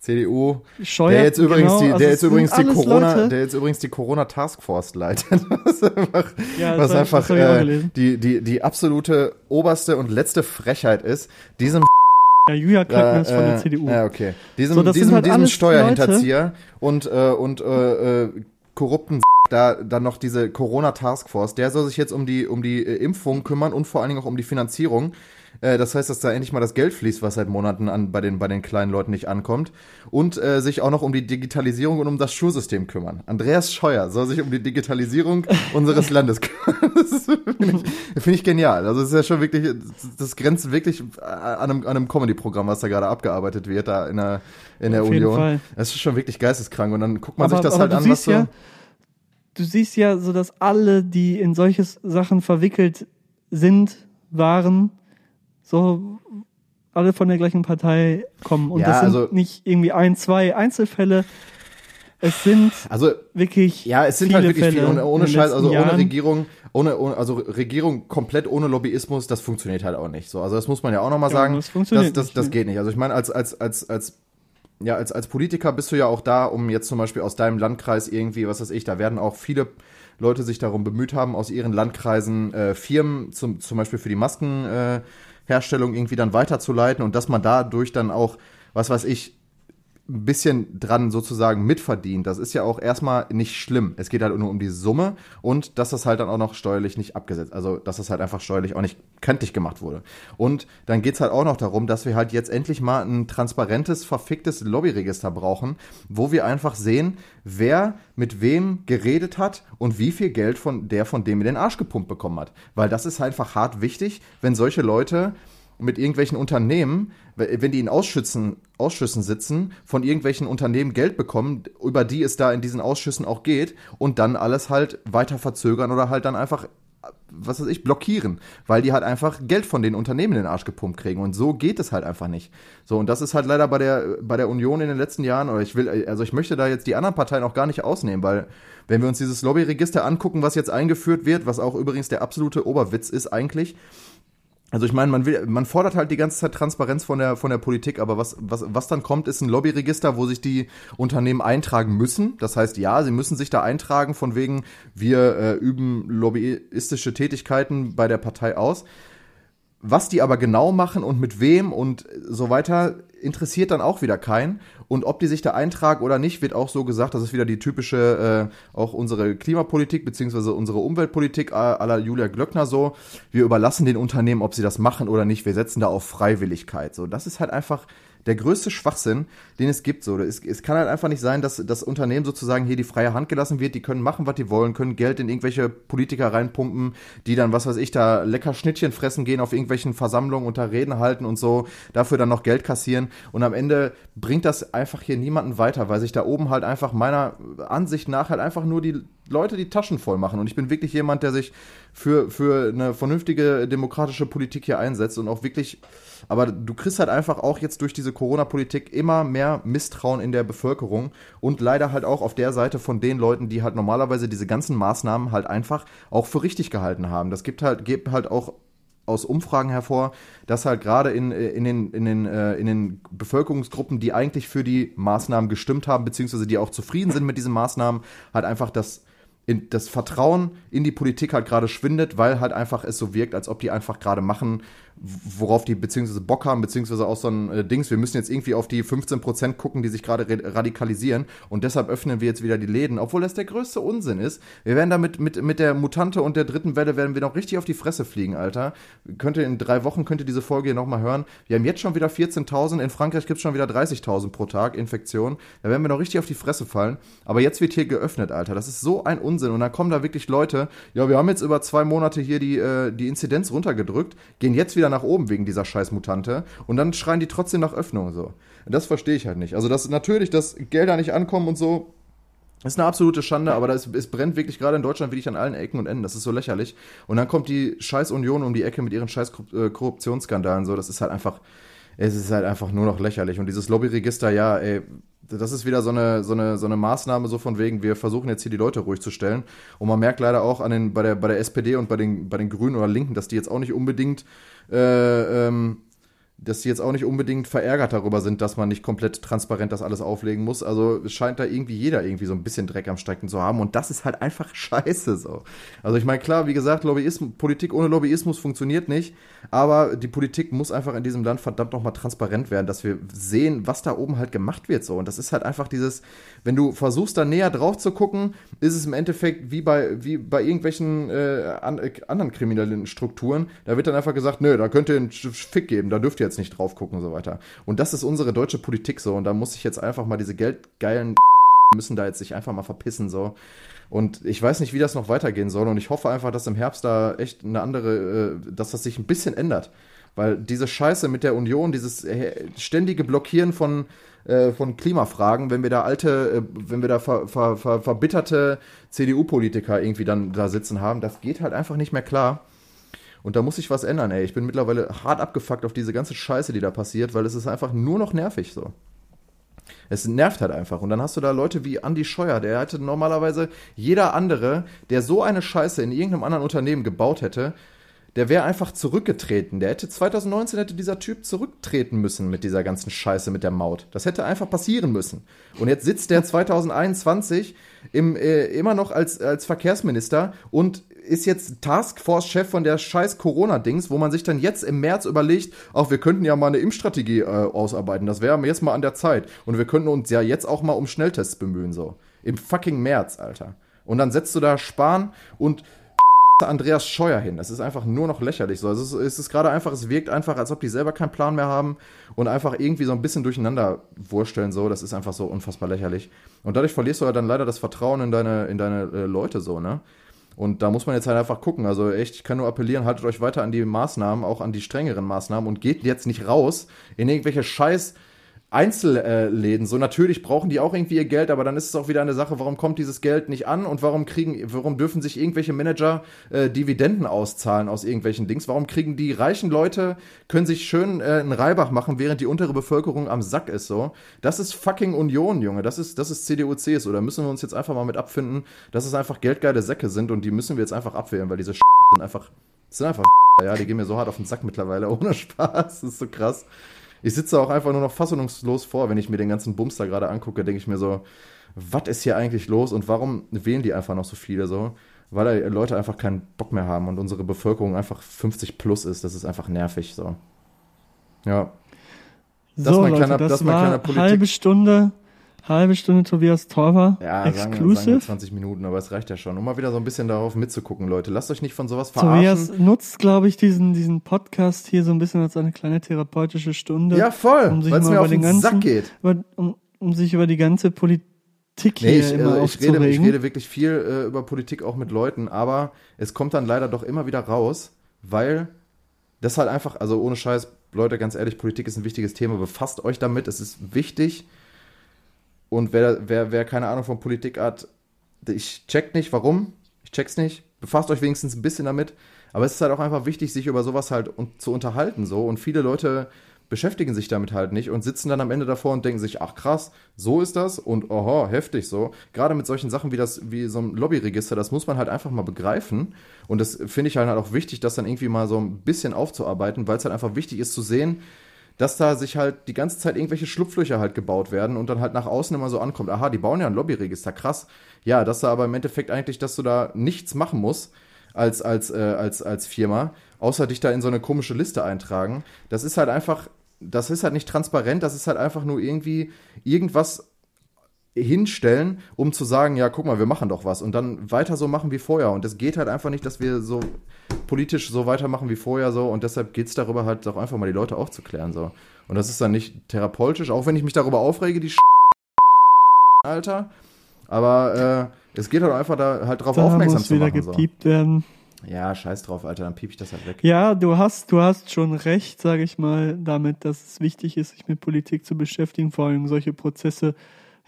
CDU. Scheuer. Der jetzt übrigens genau, die, also der es jetzt übrigens die Corona, Leute- der jetzt übrigens die Corona Taskforce leitet. Was einfach, Ja, was einfach äh, die, die, die absolute oberste und letzte Frechheit ist, diesem Ja, Julia Klöckner ist von der äh, CDU. Ja, okay. Diesem, So, diesem, halt diesem Steuerhinterzieher und, äh, und äh, äh, korrupten da dann noch diese Corona Taskforce, der soll sich jetzt um die um die äh, Impfung kümmern und vor allen Dingen auch um die Finanzierung. Äh, das heißt, dass da endlich mal das Geld fließt, was seit Monaten an bei den bei den kleinen Leuten nicht ankommt und äh, sich auch noch um die Digitalisierung und um das Schulsystem kümmern. Andreas Scheuer soll sich um die Digitalisierung unseres Landes kümmern. Das finde ich, find ich genial. Also es ist ja schon wirklich, das grenzt wirklich an einem, an einem Comedy-Programm, was da gerade abgearbeitet wird, da in der, in der Auf Union. Das ist schon wirklich geisteskrank. Und dann guckt man aber, sich das halt an, was siehst so. ja, du siehst ja so, dass alle, die in solche Sachen verwickelt sind, waren, so alle von der gleichen Partei kommen. Und Ja, das sind also- nicht irgendwie ein, zwei Einzelfälle. Es sind Also wirklich Ja, es sind halt wirklich Fälle viele. Ohne, ohne Scheiß, also ohne Jahren. Regierung, ohne, ohne, also Regierung komplett ohne Lobbyismus, das funktioniert halt auch nicht. So, also das muss man ja auch nochmal Ja, sagen. das funktioniert das, das, nicht, das ne? geht nicht. Also ich meine, als, als, als, als, ja, als, als Politiker bist du ja auch da, um jetzt zum Beispiel aus deinem Landkreis irgendwie, was weiß ich, da werden auch viele Leute sich darum bemüht haben, aus ihren Landkreisen äh, Firmen zum, zum Beispiel für die Maskenherstellung äh, Herstellung irgendwie dann weiterzuleiten und dass man dadurch dann auch, was weiß ich, ein bisschen dran sozusagen mitverdient. Das ist ja auch erstmal nicht schlimm. Es geht halt nur um die Summe und dass das halt dann auch noch steuerlich nicht abgesetzt, also dass das halt einfach steuerlich auch nicht kenntlich gemacht wurde. Und dann geht's halt auch noch darum, dass wir halt jetzt endlich mal ein transparentes, verficktes Lobbyregister brauchen, wo wir einfach sehen, wer mit wem geredet hat und wie viel Geld von der von dem in den Arsch gepumpt bekommen hat. Weil das ist einfach hart wichtig, wenn solche Leute mit irgendwelchen Unternehmen, wenn die in Ausschüssen, Ausschüssen sitzen, von irgendwelchen Unternehmen Geld bekommen, über die es da in diesen Ausschüssen auch geht und dann alles halt weiter verzögern oder halt dann einfach, was weiß ich, blockieren, weil die halt einfach Geld von den Unternehmen in den Arsch gepumpt kriegen und so geht es halt einfach nicht. So und das ist halt leider bei der bei der Union in den letzten Jahren oder ich will also ich möchte da jetzt die anderen Parteien auch gar nicht ausnehmen, weil wenn wir uns dieses Lobbyregister angucken, was jetzt eingeführt wird, was auch übrigens der absolute Oberwitz ist eigentlich, also ich meine, man will, man fordert halt die ganze Zeit Transparenz von der von der Politik, aber was was was dann kommt, ist ein Lobbyregister, wo sich die Unternehmen eintragen müssen. Das heißt, ja, sie müssen sich da eintragen, von wegen wir äh, üben lobbyistische Tätigkeiten bei der Partei aus. Was die aber genau machen und mit wem und so weiter, interessiert dann auch wieder keinen. Und ob die sich da eintragen oder nicht, wird auch so gesagt, das ist wieder die typische, äh, auch unsere Klimapolitik beziehungsweise unsere Umweltpolitik à la Julia Glöckner so. Wir überlassen den Unternehmen, ob sie das machen oder nicht. Wir setzen da auf Freiwilligkeit. So, das ist halt einfach der größte Schwachsinn, den es gibt. So, es, es kann halt einfach nicht sein, dass das Unternehmen sozusagen hier die freie Hand gelassen wird. Die können machen, was die wollen, können Geld in irgendwelche Politiker reinpumpen, die dann, was weiß ich, da lecker Schnittchen fressen gehen auf irgendwelchen Versammlungen da Reden halten und so, dafür dann noch Geld kassieren. Und am Ende bringt das einfach hier niemanden weiter, weil sich da oben halt einfach meiner Ansicht nach halt einfach nur die Leute die Taschen voll machen. Und ich bin wirklich jemand, der sich für, für eine vernünftige demokratische Politik hier einsetzt und auch wirklich, aber du kriegst halt einfach auch jetzt durch diese Corona-Politik immer mehr Misstrauen in der Bevölkerung und leider halt auch auf der Seite von den Leuten, die halt normalerweise diese ganzen Maßnahmen halt einfach auch für richtig gehalten haben. Das gibt halt, gibt halt auch aus Umfragen hervor, dass halt gerade in, in, den, in, den, äh, in den Bevölkerungsgruppen, die eigentlich für die Maßnahmen gestimmt haben, beziehungsweise die auch zufrieden sind mit diesen Maßnahmen, halt einfach das in, das Vertrauen in die Politik halt gerade schwindet, weil halt einfach es so wirkt, als ob die einfach gerade machen, worauf die beziehungsweise Bock haben, beziehungsweise auch so ein äh, Dings. Wir müssen jetzt irgendwie auf die 15 Prozent gucken, die sich gerade radikalisieren und deshalb öffnen wir jetzt wieder die Läden, obwohl das der größte Unsinn ist. Wir werden damit mit, mit der Mutante und der dritten Welle werden wir noch richtig auf die Fresse fliegen, Alter. Könnt ihr in drei Wochen könnt ihr diese Folge nochmal hören. Wir haben jetzt schon wieder 14.000, in Frankreich gibt es schon wieder 30.000 pro Tag Infektionen. Da werden wir noch richtig auf die Fresse fallen. Aber jetzt wird hier geöffnet, Alter. Das ist so ein Unsinn. Und dann kommen da wirklich Leute, ja, wir haben jetzt über zwei Monate hier die, äh, die Inzidenz runtergedrückt, gehen jetzt wieder wieder nach oben wegen dieser scheiß Mutante und dann schreien die trotzdem nach Öffnung so. Das verstehe ich halt nicht. Also, dass natürlich, dass Gelder nicht ankommen und so, ist eine absolute Schande, aber das, es brennt wirklich gerade in Deutschland wirklich an allen Ecken und Enden. Das ist so lächerlich. Und dann kommt die scheiß Union um die Ecke mit ihren scheiß äh, Korruptionsskandalen. So, das ist halt einfach, es ist halt einfach nur noch lächerlich. Und dieses Lobbyregister, ja, ey, das ist wieder so eine, so eine, so eine Maßnahme, so von wegen, wir versuchen jetzt hier die Leute ruhig zu stellen. Und man merkt leider auch an den, bei, der, bei der SPD und bei den, bei den Grünen oder Linken, dass die jetzt auch nicht unbedingt äh, ähm, dass sie jetzt auch nicht unbedingt verärgert darüber sind, dass man nicht komplett transparent das alles auflegen muss. Also es scheint da irgendwie jeder irgendwie so ein bisschen Dreck am Strecken zu haben und das ist halt einfach scheiße so. Also ich meine, klar, wie gesagt, Lobbyismus, Politik ohne Lobbyismus funktioniert nicht, aber die Politik muss einfach in diesem Land verdammt nochmal transparent werden, dass wir sehen, was da oben halt gemacht wird so. Und das ist halt einfach dieses, wenn du versuchst da näher drauf zu gucken, ist es im Endeffekt wie bei, wie bei irgendwelchen äh, äh, anderen kriminellen Strukturen, da wird dann einfach gesagt, nö, da könnt ihr einen Fick geben, da dürft ihr jetzt nicht drauf gucken und so weiter. Und das ist unsere deutsche Politik so. Und da muss ich jetzt einfach mal diese geldgeilen müssen da jetzt sich einfach mal verpissen so. Und ich weiß nicht, wie das noch weitergehen soll. Und ich hoffe einfach, dass im Herbst da echt eine andere, äh, dass das sich ein bisschen ändert. Weil diese Scheiße mit der Union, dieses äh, ständige Blockieren von, äh, von Klimafragen, wenn wir da alte, wenn wir da ver, ver, ver, verbitterte CDU-Politiker irgendwie dann da sitzen haben, das geht halt einfach nicht mehr klar. Und da muss sich was ändern, ey. Ich bin mittlerweile hart abgefuckt auf diese ganze Scheiße, die da passiert, weil es ist einfach nur noch nervig so. Es nervt halt einfach. Und dann hast du da Leute wie Andy Scheuer, der hätte normalerweise jeder andere, der so eine Scheiße in irgendeinem anderen Unternehmen gebaut hätte, der wäre einfach zurückgetreten. Der hätte 2019 hätte dieser Typ zurücktreten müssen mit dieser ganzen Scheiße mit der Maut. Das hätte einfach passieren müssen. Und jetzt sitzt der 2021 im, äh, immer noch als, als Verkehrsminister und ist jetzt Taskforce-Chef von der scheiß Corona-Dings, wo man sich dann jetzt im März überlegt, auch wir könnten ja mal eine Impfstrategie äh, ausarbeiten. Das wäre jetzt mal an der Zeit. Und wir könnten uns ja jetzt auch mal um Schnelltests bemühen, so. Im fucking März, Alter. Und dann setzt du da Spahn und Andreas Scheuer hin. Das ist einfach nur noch lächerlich. So. Also es ist gerade einfach, es wirkt einfach, als ob die selber keinen Plan mehr haben und einfach irgendwie so ein bisschen durcheinander wursteln. So. Das ist einfach so unfassbar lächerlich. Und dadurch verlierst du halt dann leider das Vertrauen in deine, in deine äh, Leute so, ne? Und da muss man jetzt halt einfach gucken. Also echt, ich kann nur appellieren, haltet euch weiter an die Maßnahmen, auch an die strengeren Maßnahmen und geht jetzt nicht raus in irgendwelche scheiß Einzelläden. So natürlich brauchen die auch irgendwie ihr Geld, aber dann ist es auch wieder eine Sache, warum kommt dieses Geld nicht an und warum kriegen, warum dürfen sich irgendwelche Manager äh, Dividenden auszahlen aus irgendwelchen Dings? Warum kriegen die reichen Leute, können sich schön äh, einen Reibach machen, während die untere Bevölkerung am Sack ist so? Das ist fucking Union, Junge. Das ist, das ist CDU, CSU. Da müssen wir uns jetzt einfach mal mit abfinden, dass es einfach geldgeile Säcke sind und die müssen wir jetzt einfach abwählen, weil diese sind einfach, sind einfach, ja, die gehen mir so hart auf den Sack mittlerweile, ohne Spaß. Das ist so krass ich sitze auch einfach nur noch fassungslos vor, wenn ich mir den ganzen Bums da gerade angucke, denke ich mir so, was ist hier eigentlich los und warum wählen die einfach noch so viele so? Weil Leute einfach keinen Bock mehr haben und unsere Bevölkerung einfach 50 plus ist. Das ist einfach nervig so. Ja. Das so, ist mein Leute, kleiner, das, das war Politik. halbe Stunde halbe Stunde Tobias Torfer. Ja, Exclusive. Sagen, sagen 20 Minuten, aber es reicht ja schon. Um mal wieder so ein bisschen darauf mitzugucken, Leute. Lasst euch nicht von sowas verarschen. Tobias nutzt, glaube ich, diesen, diesen Podcast hier so ein bisschen als eine kleine therapeutische Stunde. Ja, voll, um es mir auf den ganzen, Sack geht. Über, um, um sich über die ganze Politik hier nee, ich, äh, ich rede, ich rede wirklich viel äh, über Politik auch mit Leuten, aber es kommt dann leider doch immer wieder raus, weil das halt einfach, also ohne Scheiß, Leute, ganz ehrlich, Politik ist ein wichtiges Thema. Befasst euch damit, es ist wichtig. Und wer, wer, wer keine Ahnung von Politik hat, ich check nicht, warum. Ich check's nicht. Befasst euch wenigstens ein bisschen damit. Aber es ist halt auch einfach wichtig, sich über sowas halt zu unterhalten so. Und viele Leute beschäftigen sich damit halt nicht und sitzen dann am Ende davor und denken sich, ach krass, so ist das und oho, heftig so. Gerade mit solchen Sachen wie das, wie so ein Lobbyregister, das muss man halt einfach mal begreifen. Und das finde ich halt auch wichtig, das dann irgendwie mal so ein bisschen aufzuarbeiten, weil es halt einfach wichtig ist zu sehen, dass da sich halt die ganze Zeit irgendwelche Schlupflöcher halt gebaut werden und dann halt nach außen immer so ankommt, aha, die bauen ja ein Lobbyregister, krass. Ja, dass da aber im Endeffekt eigentlich, dass du da nichts machen musst als, als, äh, als, als Firma, außer dich da in so eine komische Liste eintragen. Das ist halt einfach, das ist halt nicht transparent, das ist halt einfach nur irgendwie irgendwas hinstellen, um zu sagen, ja, guck mal, wir machen doch was und dann weiter so machen wie vorher. Und es geht halt einfach nicht, dass wir so politisch so weitermachen wie vorher so und deshalb geht es darüber halt auch einfach mal die Leute aufzuklären so. Und das ist dann nicht therapeutisch, auch wenn ich mich darüber aufrege, die Alter. Aber äh, es geht halt einfach da halt drauf Da aufmerksam muss zu wieder machen. So. gepiept werden. Ja, scheiß drauf, Alter, dann piep ich das halt weg. Ja, du hast, du hast schon recht, sage ich mal, damit, dass es wichtig ist, sich mit Politik zu beschäftigen, vor allem solche Prozesse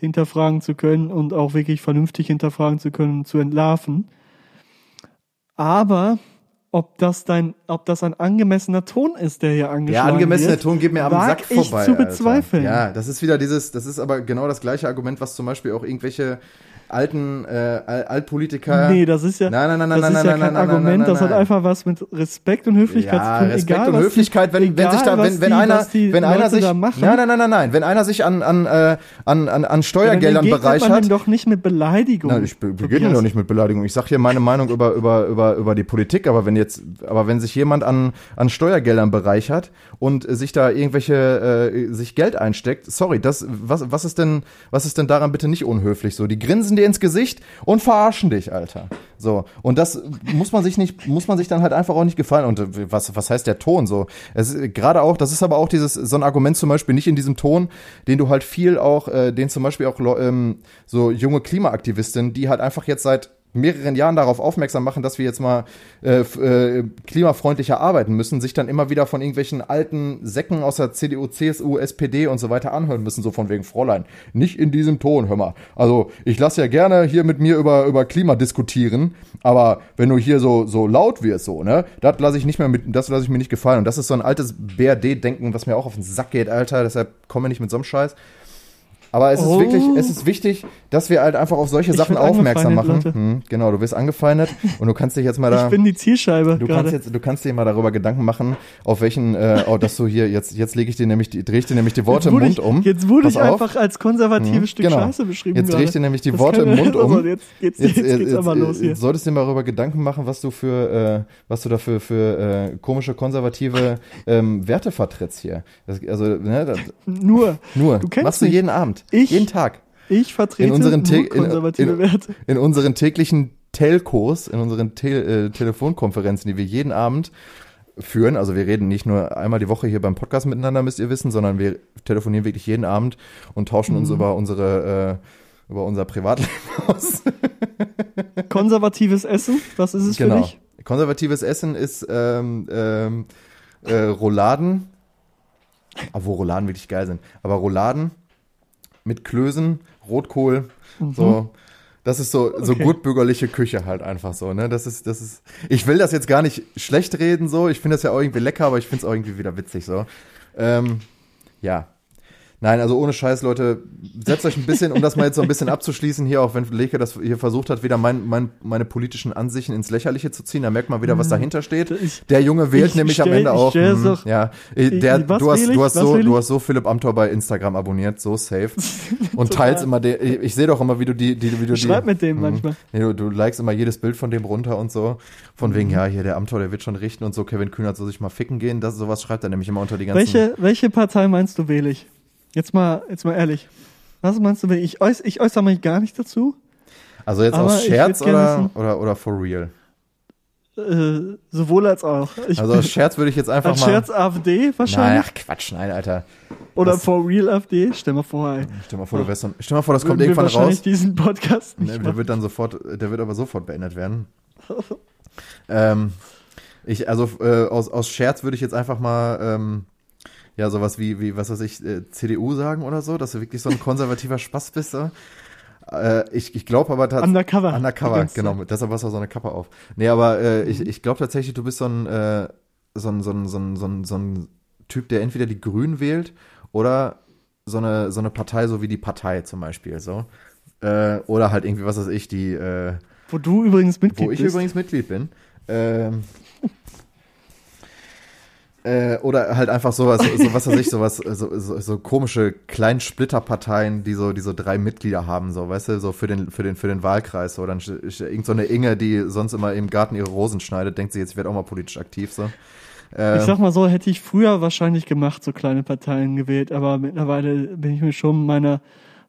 hinterfragen zu können und auch wirklich vernünftig hinterfragen zu können und zu entlarven. Aber ob das dein, ob das ein angemessener Ton ist, der hier angeschlagen Ja, angemessener wird, Ton geht mir am Sack ich vorbei. zu Alter. bezweifeln. Ja, das ist wieder dieses, das ist aber genau das gleiche Argument, was zum Beispiel auch irgendwelche alten äh, Al- Altpolitiker. Nee, das ist ja, Nein, nein, nein, nein, das ist nein, ja nein, kein nein, nein, Argument, nein, das hat nein. einfach was mit Respekt und Höflichkeit Ja, zu tun. Respekt egal, und Höflichkeit, wenn, wenn sich da, egal, wenn, wenn die, einer, wenn einer sich, nein, nein, nein, nein, nein, wenn einer sich an, an, äh, an, an, an Steuergeldern man bereichert. dem doch nicht mit Beleidigung. Nein, ich be- beginne doch nicht mit Beleidigung. Ich sage hier meine Meinung über, über, über, über die Politik, aber wenn jetzt, aber wenn sich jemand an, an Steuergeldern bereichert und sich da irgendwelche, äh, sich Geld einsteckt, sorry, das, was, was ist denn, was ist denn daran bitte nicht unhöflich so? Die grinsen dir ins Gesicht und verarschen dich, Alter. So. Und das muss man sich nicht, muss man sich dann halt einfach auch nicht gefallen. Und äh, was, was heißt der Ton so? Es ist gerade auch, das ist aber auch dieses, so ein Argument zum Beispiel nicht in diesem Ton, den du halt viel auch, äh, den zum Beispiel auch ähm, so junge Klimaaktivistinnen, die halt einfach jetzt seit mehreren Jahren darauf aufmerksam machen, dass wir jetzt mal äh, äh, klimafreundlicher arbeiten müssen, sich dann immer wieder von irgendwelchen alten Säcken aus der CDU, CSU, SPD und so weiter anhören müssen, so von wegen Fräulein, nicht in diesem Ton, hör mal. Also ich lasse ja gerne hier mit mir über, über Klima diskutieren, aber wenn du hier so, so laut wirst, so, ne, das lasse ich nicht mehr mit, das lasse ich mir nicht gefallen. Und das ist so ein altes BRD-Denken, was mir auch auf den Sack geht, Alter, deshalb komme ich nicht mit so einem Scheiß. Aber es ist Oh. wirklich, es ist wichtig, dass wir halt einfach auf solche Ich Sachen aufmerksam machen. Hm, genau, du wirst angefeindet und du kannst dich jetzt mal da. ich bin die Zielscheibe Du kannst jetzt, du kannst dir mal darüber Gedanken machen, auf welchen, äh, oh, dass du hier jetzt, jetzt lege ich dir nämlich, die, drehe ich dir nämlich die Worte Jetzt im Mund ich, um. Jetzt wurde Pass ich auf. einfach als konservatives Mhm, Stück genau. Scheiße beschrieben. Jetzt drehe ich dir nämlich die Das Worte im Mund um. Also, jetzt geht's, jetzt, geht's aber los hier. jetzt solltest du dir mal darüber Gedanken machen, was du für, äh, was du da für, äh, komische konservative ähm, Werte vertrittst hier. Das, also, ne, das, Nur, nur, Du kennst machst du jeden Abend, Ich- jeden Tag. ich vertrete In unseren nur Te- in- konservative in- Werte. in unseren täglichen Telcos, in unseren Te äh, Telefonkonferenzen, die wir jeden Abend führen. Also wir reden nicht nur einmal die Woche hier beim Podcast miteinander, müsst ihr wissen, sondern wir telefonieren wirklich jeden Abend und tauschen Mhm. uns über unsere äh, über unser Privatleben aus. Konservatives Essen, was ist es für genau. dich? Konservatives Essen ist ähm, ähm, äh, Rouladen, obwohl Rouladen wirklich geil sind, aber Rouladen mit Klößen, Rotkohl, so. Das ist so, so Mhm. Okay. gutbürgerliche Küche halt einfach so, ne? Das ist, das ist, ich will das jetzt gar nicht schlecht reden, so. Ich finde das ja auch irgendwie lecker, aber ich finde es auch irgendwie wieder witzig, so. Ähm, ja. Nein, also ohne Scheiß, Leute, setzt euch ein bisschen, um das mal jetzt so ein bisschen abzuschließen, hier, auch wenn Leke das hier versucht hat, wieder mein, mein, meine politischen Ansichten ins Lächerliche zu ziehen, da merkt man wieder, was dahinter steht. Ich- Der Junge wählt ich nämlich am stell- Ende ich auch. stell hm, ja, äh, der, du hast, du hast so, du hast so Philipp Amthor bei Instagram abonniert, so safe. Und teilst immer, der, ich, ich sehe doch immer, wie du die, die wie du die. Schreib mit dem hm. manchmal. Nee, du, du likest immer jedes Bild von dem runter und so. Von Mhm. wegen, ja, hier der Amtor, der wird schon richten und so. Kevin Kühnert soll sich mal ficken gehen. Das, sowas schreibt er nämlich immer unter die ganzen. Welche, welche Partei meinst du wähle ich? Jetzt mal, jetzt mal ehrlich. Was meinst du, wähle ich? äuß- Ich äußere mich gar nicht dazu. Also jetzt aus Scherz oder, wissen- oder, oder for real? Äh, sowohl als auch. Ich, Also aus Scherz würde ich jetzt einfach als mal. Scherz AfD Nein, wahrscheinlich. ach Quatsch, nein, Alter. oder das- for real AfD. Stell mal vor, ey. Stell mal vor, du wärst so, stell mal vor, das kommt irgendwann wahrscheinlich raus. diesen Podcast nicht Ne, der machen. wird dann sofort, der wird aber sofort beendet werden. ähm, ich, also äh, aus, aus Scherz würde ich jetzt einfach mal, ähm, ja, sowas wie, wie, was weiß ich, äh, CDU sagen oder so, dass du wirklich so ein konservativer Spaß bist. So. Äh, ich ich glaube aber tatsächlich. Undercover. Undercover, genau. Zeit. Deshalb hast du auch so eine Kappe auf. Nee, aber äh, ich, ich glaube tatsächlich, du bist so ein, äh, so ein, so ein, so ein, so ein, so ein Typ, der entweder die Grünen wählt oder so eine, so eine Partei, so wie die Partei zum Beispiel, so. Äh, oder halt irgendwie, was weiß ich, die, äh, Wo du übrigens Mitglied wo ich bist. übrigens Mitglied bin. Ähm, äh, oder halt einfach sowas, so was weiß ich, sowas, so, so, so komische kleinen Splitterparteien, die so, die so drei Mitglieder haben, so, weißt du, so für den, für den, für den Wahlkreis, so, dann irgend so eine Inge, die sonst immer im Garten ihre Rosen schneidet, denkt sie jetzt, ich werde auch mal politisch aktiv, so. Äh, Ich sag mal so, hätte ich früher wahrscheinlich gemacht, so kleine Parteien gewählt, aber mittlerweile bin ich mir schon meiner,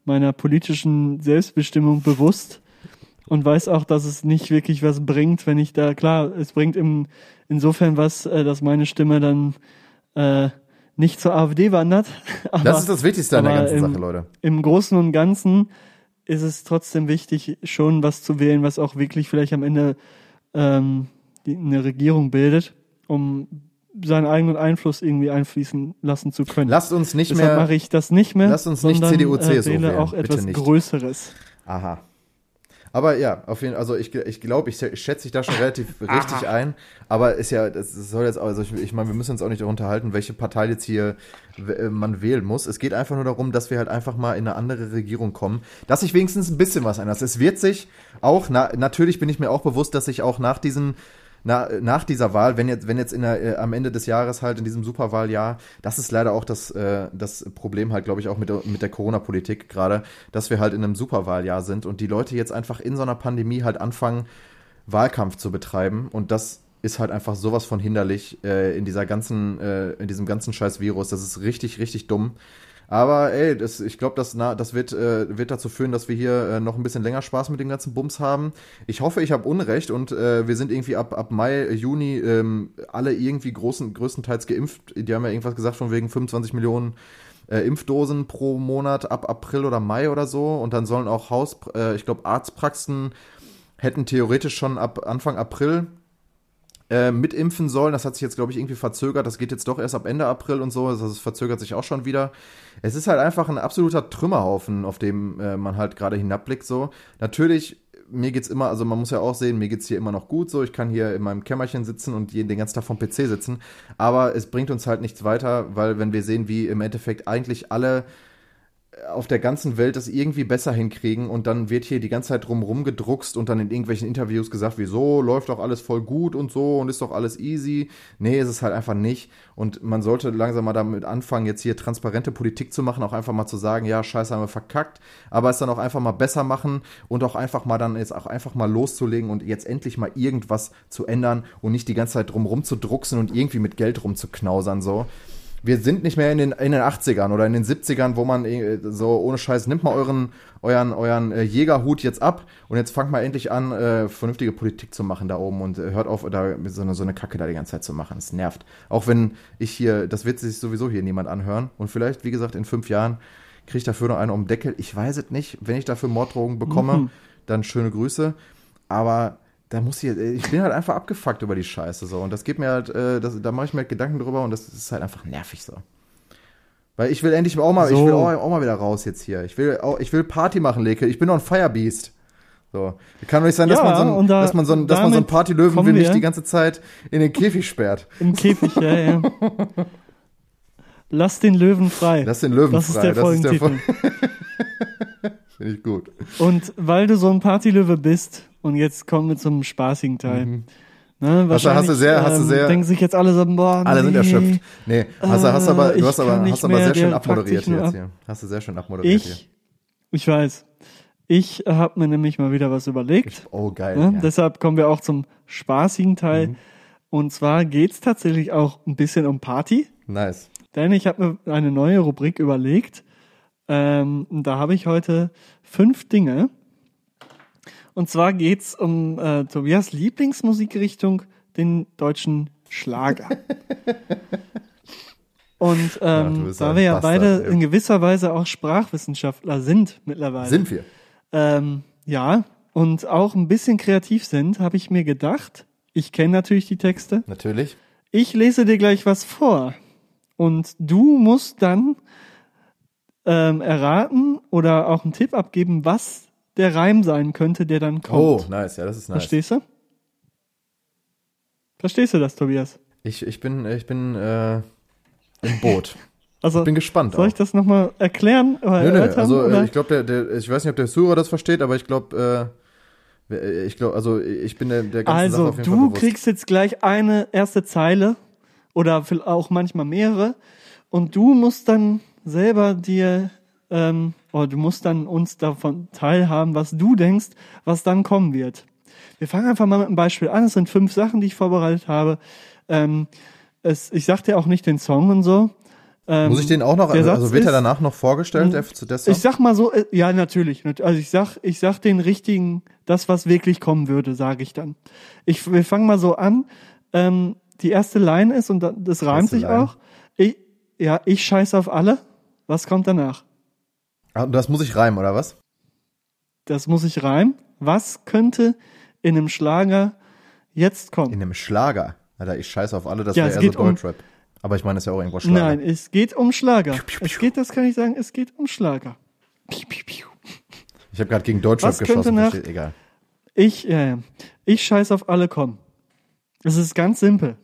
meiner politischen Selbstbestimmung bewusst und weiß auch, dass es nicht wirklich was bringt, wenn ich da, klar, es bringt im, insofern was, äh, dass meine Stimme dann äh, nicht zur AfD wandert. Aber das ist das Wichtigste an der ganzen im- Sache, Leute. im Großen und Ganzen ist es trotzdem wichtig, schon was zu wählen, was auch wirklich vielleicht am Ende ähm, die, eine Regierung bildet, um seinen eigenen Einfluss irgendwie einfließen lassen zu können. Lasst uns nicht Deshalb mehr. mache ich das nicht mehr, lasst uns nicht sondern CDU, äh, CSU wähle wählen. auch etwas nicht. Größeres. Aha. Aber ja, auf jeden Fall, also ich, ich glaube, ich schätze dich da schon relativ richtig ein. Aber ist ja, das soll jetzt, auch- also ich, ich meine, wir müssen uns auch nicht unterhalten, welche Partei jetzt hier äh, man wählen muss. Es geht einfach nur darum, dass wir halt einfach mal in eine andere Regierung kommen, dass sich wenigstens ein bisschen was ändert. Es wird sich auch, na, natürlich bin ich mir auch bewusst, dass sich auch nach diesen na, nach dieser Wahl, wenn jetzt, wenn jetzt in der, äh, am Ende des Jahres halt in diesem Superwahljahr, das ist leider auch das, äh, das Problem halt, glaube ich, auch mit der, mit der Corona-Politik gerade, dass wir halt in einem Superwahljahr sind und die Leute jetzt einfach in so einer Pandemie halt anfangen, Wahlkampf zu betreiben und das ist halt einfach sowas von hinderlich äh, in dieser ganzen, äh, in diesem ganzen scheiß Virus. Das ist richtig, richtig dumm. Aber ey, das, ich glaube, das, das wird, äh, wird dazu führen, dass wir hier äh, noch ein bisschen länger Spaß mit dem ganzen Bums haben. Ich hoffe, ich habe Unrecht und äh, wir sind irgendwie ab, ab Mai, Juni ähm, alle irgendwie großen, größtenteils geimpft. Die haben ja irgendwas gesagt von wegen 25 Millionen äh, Impfdosen pro Monat ab April oder Mai oder so. Und dann sollen auch Haus, äh, ich glaube, Arztpraxen hätten theoretisch schon ab Anfang April äh, mitimpfen sollen. Das hat sich jetzt, glaube ich, irgendwie verzögert. Das geht jetzt doch erst ab Ende April und so. Also es verzögert sich auch schon wieder. Es ist halt einfach ein absoluter Trümmerhaufen, auf dem äh, man halt gerade hinabblickt. So. Natürlich, mir geht's immer, also man muss ja auch sehen, mir geht's hier immer noch gut. So, ich kann hier in meinem Kämmerchen sitzen und den ganzen Tag vom PC sitzen. Aber es bringt uns halt nichts weiter, weil wenn wir sehen, wie im Endeffekt eigentlich alle auf der ganzen Welt das irgendwie besser hinkriegen und dann wird hier die ganze Zeit drumrum gedruckst und dann in irgendwelchen Interviews gesagt, wieso läuft doch alles voll gut und so und ist doch alles easy. Nee, ist es halt einfach nicht. Und man sollte langsam mal damit anfangen, jetzt hier transparente Politik zu machen, auch einfach mal zu sagen, ja, scheiße, haben wir verkackt, aber es dann auch einfach mal besser machen und auch einfach mal dann jetzt auch einfach mal loszulegen und jetzt endlich mal irgendwas zu ändern und nicht die ganze Zeit drumrum zu drucksen und irgendwie mit Geld rumzuknausern so wir sind nicht mehr in den, in den 80ern oder in den 70ern, wo man äh, so ohne Scheiß, nimmt mal euren, euren, euren äh, Jägerhut jetzt ab und jetzt fangt mal endlich an, äh, vernünftige Politik zu machen da oben und äh, hört auf, da so eine, so eine Kacke da die ganze Zeit zu machen. Es nervt. Auch wenn ich hier, das wird sich sowieso hier niemand anhören und vielleicht, wie gesagt, in fünf Jahren kriege ich dafür noch einen um den Deckel. Ich weiß es nicht. Wenn ich dafür Morddrogen bekomme, Mhm. dann schöne Grüße. Aber da muss ich, ich bin halt einfach abgefuckt über die Scheiße so. Und das geht mir halt, äh, das, da mache ich mir halt Gedanken drüber und das ist halt einfach nervig so. Weil ich will endlich auch mal, ich So. will auch, auch mal wieder raus jetzt hier. Ich will, auch, ich will Party machen, Leke. Ich bin doch ein Firebeast. So. Kann doch nicht sein, dass Ja, man so ein, da- dass man so ein, dass man so ein damit Partylöwen kommen will nicht die ganze Zeit in den Käfig sperrt. Im Käfig, ja, ja. Lass den Löwen frei. Lass den Löwen Das ist frei. der Folgentitel. Finde ich gut. Und weil du so ein Partylöwe bist, und jetzt kommen wir zum spaßigen Teil. Ne, Mhm. Hast du- hast du sehr- hast du ähm, sehr- denken sich jetzt alle so, boah, Alle sind nee, erschöpft. Nee, hast, du- hast aber, Äh, du hast ich aber, hast aber sehr schön abmoderiert jetzt ab. hier. Hast du sehr schön abmoderiert hier. Ich, ich weiß. Ich habe mir nämlich mal wieder was überlegt. Oh, geil. Ne? ja. Deshalb kommen wir auch zum spaßigen Teil. Mhm. Und zwar geht's tatsächlich auch ein bisschen um Party. Nice. Denn ich habe mir eine neue Rubrik überlegt. Ähm, da habe ich heute fünf Dinge. Und zwar geht's um äh, Tobias Lieblingsmusikrichtung, den deutschen Schlager. Und Ja, ähm, bist da wir ja Bastard, beide ey. in gewisser Weise auch Sprachwissenschaftler sind mittlerweile. Sind wir. Ähm, ja, und auch ein bisschen kreativ sind, habe ich mir gedacht, ich kenne natürlich die Texte, Natürlich. ich lese dir gleich was vor und du musst dann ähm, erraten oder auch einen Tipp abgeben, was der Reim sein könnte, der dann Oh, kommt. nice. Ja, das ist nice. Verstehst du? Verstehst du das, Tobias? Ich, ich bin, ich bin, äh, im Boot. Also, Bin gespannt. soll auch. ich das nochmal erklären? Oder Nö, nö, also äh, oder? ich glaube, der, der, ich weiß nicht, ob der Zuhörer das versteht, aber ich glaube, äh, ich glaube, also ich bin der, der ganzen Sache Also, auf jeden Fall du bewusst. kriegst jetzt gleich eine erste Zeile oder auch manchmal mehrere und du musst dann selber dir, ähm, oder du musst dann uns davon teilhaben, was du denkst, was dann kommen wird. Wir fangen einfach mal mit einem Beispiel an. Es sind fünf Sachen, die ich vorbereitet habe. Ähm, es, ich sag dir auch nicht den Song und so. Ähm, Muss ich den auch noch, also, also wird er ist- danach noch vorgestellt, der, zu der Song? ich sag mal so, äh, ja, natürlich. nat- Also ich sag, ich sag den richtigen, das, was wirklich kommen würde, sage ich dann. Ich, wir fangen mal so an. Ähm, die erste Line ist, und da- das reimt sich Line. auch. Ich, ja, ich scheiß auf alle. Was kommt danach? Ah, das muss ich reimen, oder was? Das muss ich reimen. Was könnte in einem Schlager jetzt kommen? In einem Schlager. Alter, ich scheiße auf alle, das Ja, wäre es eher so geht um- Deutschrap. Aber ich meine, das ist ja auch irgendwo Schlager. Nein, es geht um Schlager. Piu, piu, Es piu. geht, das kann ich sagen, es geht um Schlager. Ich habe gerade gegen Deutschrap Was geschossen, nach- egal. Ich, äh, ich scheiß auf alle kommen. Es ist ganz simpel.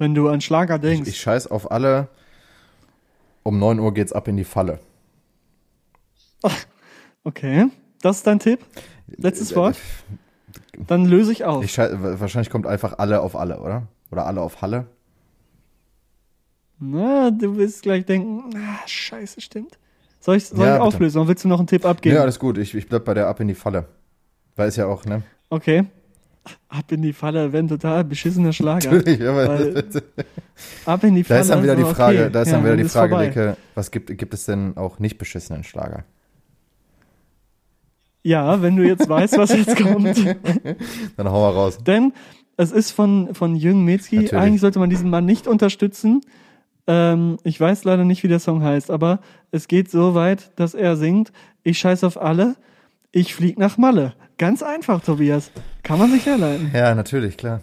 Wenn du an Schlager denkst. Ich scheiß auf alle. Um 9 Uhr geht's ab in die Falle. okay, das ist dein Tipp. Letztes Wort. Dann löse ich auf. Ich scheiß, wahrscheinlich kommt einfach alle auf alle, oder? Oder alle auf Halle. Na, du wirst gleich denken, ah, scheiße, stimmt. Soll ich, soll Ja, ich auflösen oder willst du noch einen Tipp abgeben? Ja, alles gut. Ich, ich bleib bei der ab in die Falle. Weil ist ja auch, ne? Okay. Ab in die Falle, wenn total beschissener Schlager. Natürlich, aber Weil ab in die da Falle. ist dann wieder die okay, Frage, da ist ja, dann wieder die Frage. Leke, was gibt, gibt es denn auch nicht beschissenen Schlager? Ja, wenn du jetzt weißt, was jetzt kommt. Dann hau mal raus. Denn es ist von, von Jürgen Metzki. Natürlich. Eigentlich sollte man diesen Mann nicht unterstützen. Ähm, ich weiß leider nicht, wie der Song heißt, aber es geht so weit, dass er singt, ich scheiß auf alle, ich flieg nach Malle. Ganz einfach, Tobias. Kann man sich herleiten. Ja, natürlich, klar.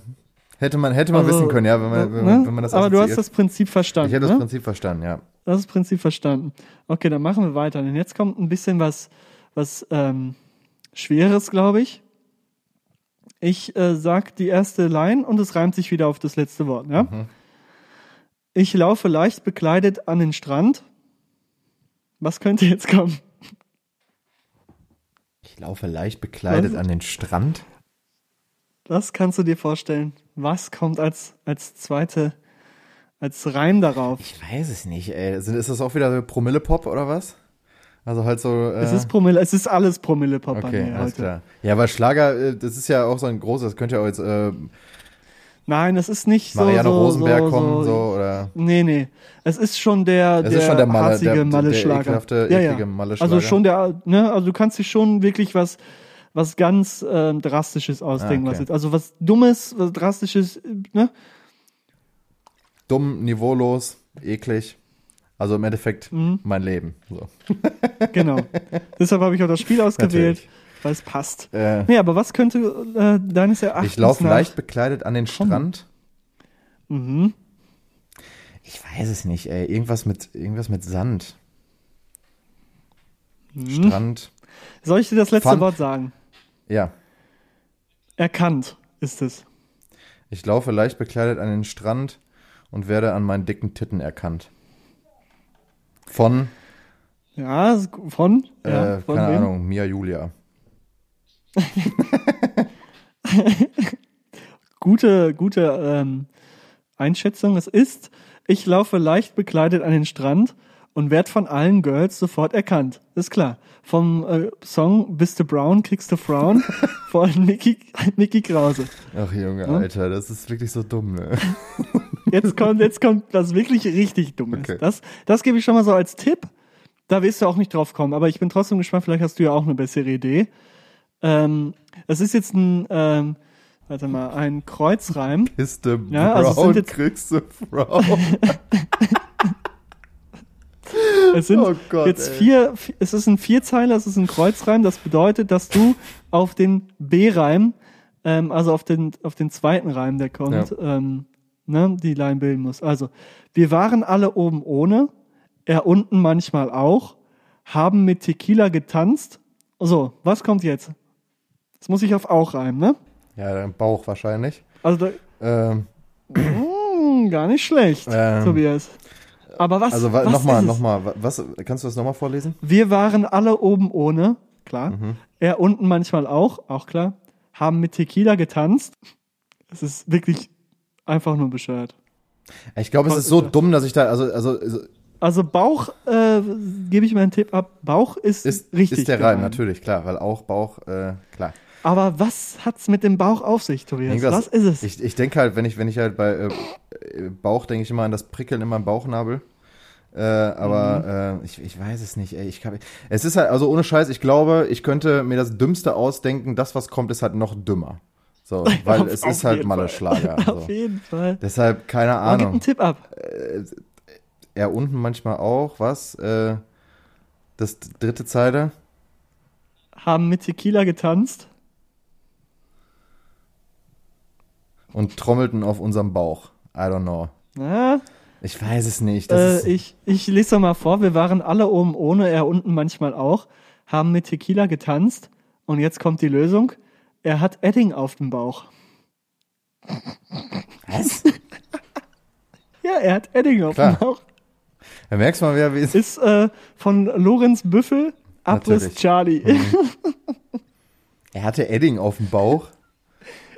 Hätte man, hätte man Also, wissen können, ja, wenn man, wenn, ne? man- wenn man das Aber du hast assoziiert. das Prinzip verstanden. Ich hätte das ne? Prinzip verstanden, ja. Du hast das Prinzip verstanden. Okay, dann machen wir weiter. Denn jetzt kommt ein bisschen was, was ähm, Schweres, glaube ich. Ich äh, sag die erste Line und es reimt sich wieder auf das letzte Wort. Ja? Mhm. Ich laufe leicht bekleidet an den Strand. Was könnte jetzt kommen? Ich laufe leicht bekleidet Was? an den Strand. Was kannst du dir vorstellen? Was kommt als, als zweite, als Reim darauf? Ich weiß es nicht, ey. Ist das auch wieder so Promille-Pop oder was? Also halt so. Äh, Es ist Promille, es ist alles Promille-Pop Okay, mir alles heute. klar. Ja, aber Schlager, äh, das ist ja auch so ein großes, das könnte ja auch jetzt äh, Nein, es ist nicht Marianne so, so, Rosenberg so, kommen, so, oder. Nee, nee. Es ist schon der, Es der ist schon der Malle, harzige der- der Malle-Schlager. ekelhafte, ja, eklige ja. Malle-Schlager. Also schon der, ne, also du kannst dich schon wirklich was, was ganz ähm, Drastisches ausdenken, Ah, okay. was also was Dummes, was Drastisches, ne? Dumm, niveaulos, eklig. Also im Endeffekt Mhm. mein Leben. So. Genau. Deshalb habe ich auch das Spiel ausgewählt, Natürlich. Weil es passt. Äh, Nee, aber was könnte äh, deines Erachtens ich laufe leicht bekleidet an den Strand. Mhm. Ich weiß es nicht, ey. Irgendwas mit, irgendwas mit Sand. Mhm. Strand. Soll ich dir das letzte Fun- Wort sagen? Ja. Erkannt ist es. Ich laufe leicht bekleidet an den Strand und werde an meinen dicken Titten erkannt. Von, Ja, von? ja, äh, von keine wem? Ahnung, Mia Julia. gute, gute ähm, Einschätzung. Es ist, ich laufe leicht bekleidet an den Strand und werd von allen Girls sofort erkannt. Ist klar. Vom äh, Song Bist du Brown, kriegst du Frauen von Mickey, Mickey Krause. Ach Junge, Hm? Alter, das ist wirklich so dumm, ne? Jetzt kommt, jetzt kommt was wirklich richtig Dummes. Okay. Das, das gebe ich schon mal so als Tipp. Da wirst du auch nicht drauf kommen. Aber ich bin trotzdem gespannt, vielleicht hast du ja auch eine bessere Idee. Ähm, es ist jetzt ein, ähm, warte mal, ein Kreuzreim. Kiste Ja, also es Brown sind jetzt- kriegst du Frau. Es sind Oh Gott, jetzt ey. vier, es ist ein Vierzeiler, es ist ein Kreuzreim. Das bedeutet, dass du auf den B-Reim, ähm, also auf den, auf den zweiten Reim, der kommt, ähm, ne, die Line bilden musst. Also, wir waren alle oben ohne, er unten manchmal auch, haben mit Tequila getanzt. So, was kommt jetzt? Das muss ich auf auch reimen, ne? ja, dein Bauch wahrscheinlich. Also, da, Ähm, mm, schon gar nicht schlecht, Ähm, Tobias. Aber was, Also wa- was nochmal, nochmal, wa- was, kannst du das nochmal vorlesen? Wir waren alle oben ohne, klar. Mhm. Er unten manchmal auch, auch klar. Haben mit Tequila getanzt. Es ist wirklich einfach nur bescheuert. Ich glaube, es ist so dumm, dass ich da, also, also, also Also Bauch, äh, gebe ich meinen Tipp ab. Bauch ist, ist, richtig. ist der. Reim, natürlich, klar, weil auch Bauch, äh, klar. Aber was hat's mit dem Bauch auf sich, Tobias? Irgendwas- Was ist es? Ich, ich denke halt, wenn ich, wenn ich halt bei äh, äh, Bauch denke ich immer an das Prickeln in meinem Bauchnabel. Äh, aber äh, ich, ich weiß es nicht, ey. Ich kann, es ist halt, also ohne Scheiß, ich glaube, ich könnte mir das Dümmste ausdenken. Das, was kommt, ist halt noch dümmer. So, weil Auf- es auf ist halt Malle. Schlager. Auf So. jeden Fall. Deshalb, keine Aber gib einen Ahnung. Tipp ab. Er unten manchmal auch, was? Äh, das dritte Zeile. Haben mit Tequila getanzt. Und trommelten auf unserem Bauch. I don't know. Na, Ich weiß es nicht. Äh, ist, ich, ich lese doch mal vor. Wir waren alle oben ohne, er unten manchmal auch. Haben mit Tequila getanzt. Und jetzt kommt die Lösung. Er hat Edding auf dem Bauch. was? Ja, er hat Edding auf Klar. dem Bauch. Da merkst du mal wieder, wie es Ist äh, von Lorenz Büffel, Abriss. Charlie. Er hatte Edding auf dem Bauch.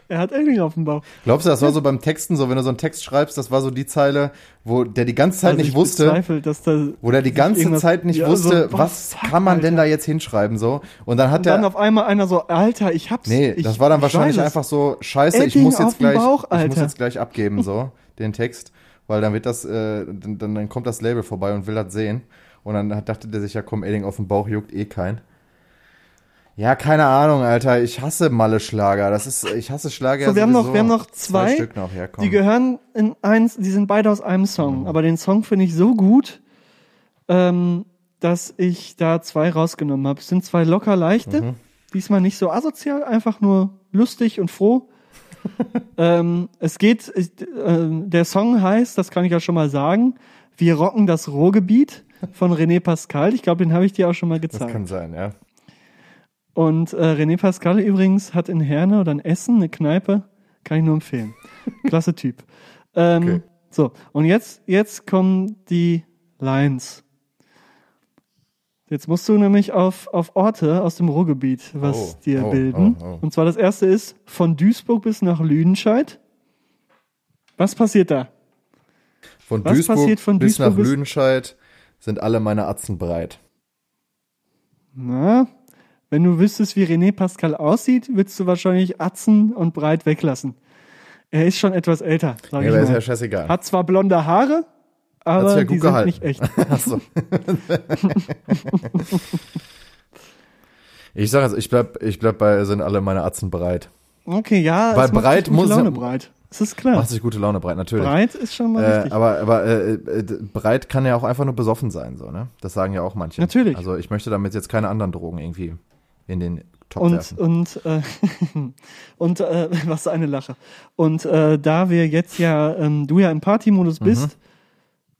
Er hat Edding auf dem Bauch. Glaubst du, das war so beim Texten, so wenn du so einen Text schreibst, das war so die Zeile, wo der die ganze Zeit Also nicht ich wusste, dass da wo der die ganze Zeit nicht Ja, wusste, so, boah, was fuck, kann man denn Alter. da jetzt hinschreiben so? Und dann hat Und dann auf einmal einer so, Alter, ich hab's. Nee, ich, das war dann ich wahrscheinlich weiß einfach so, scheiße, ich muss jetzt gleich Bauch, ich muss jetzt gleich abgeben so, den Text, weil dann wird das äh, dann, dann kommt das Label vorbei und will das sehen und dann dachte der sich ja, komm, Edding auf dem Bauch juckt eh kein. Ja, keine Ahnung, Alter. Ich hasse Malle Schlager. Das ist, ich hasse Schlager. So, wir haben noch- wir haben noch zwei, Stück noch. Ja, komm. Die gehören in eins, die sind beide aus einem Mhm. Song, aber den Song finde ich so gut, ähm, dass ich da zwei rausgenommen habe. Es sind zwei locker leichte, Mhm. diesmal nicht so asozial, einfach nur lustig und froh. ähm, es geht, ich, ähm, der Song heißt, das kann ich ja schon mal sagen, Wir rocken das Ruhrgebiet von René Pascal. Ich glaube, den habe ich dir auch schon mal das gezeigt. kann sein, ja. Und äh, René Pascal übrigens hat in Herne oder in Essen eine Kneipe, kann ich nur empfehlen. Klasse Typ. Ähm, Okay. So, und jetzt, jetzt kommen die Lines. Jetzt musst du nämlich auf, auf Orte aus dem Ruhrgebiet was Oh, dir oh, bilden. oh, oh. Und zwar das erste ist von Duisburg bis nach Lüdenscheid. Was passiert da? Von Was Duisburg, passiert von bis Duisburg nach bis- Lüdenscheid sind alle meine Atzen breit. Na, wenn du wüsstest, wie René Pascal aussieht, würdest du wahrscheinlich Atzen und Breit weglassen. Er ist schon etwas älter, sag Ja, ich aber ist mal. ja scheißegal. Hat zwar blonde Haare, aber ja die sind gehalten. nicht echt. Achso. ich sag also, ich bleib, ich bleib bei, sind alle meine Atzen breit. Okay, ja, Weil breit sich gute muss- Laune breit. Das ist klar. Macht sich gute Laune breit, natürlich. Breit ist schon mal Äh, richtig. aber aber äh, äh, breit kann ja auch einfach nur besoffen sein, so, ne? Das sagen ja auch manche. Natürlich. Also ich möchte damit jetzt keine anderen Drogen irgendwie in den Top und werfen. und äh, und äh, was eine Lache. Und äh, da wir jetzt ja ähm, du ja im Partymodus bist,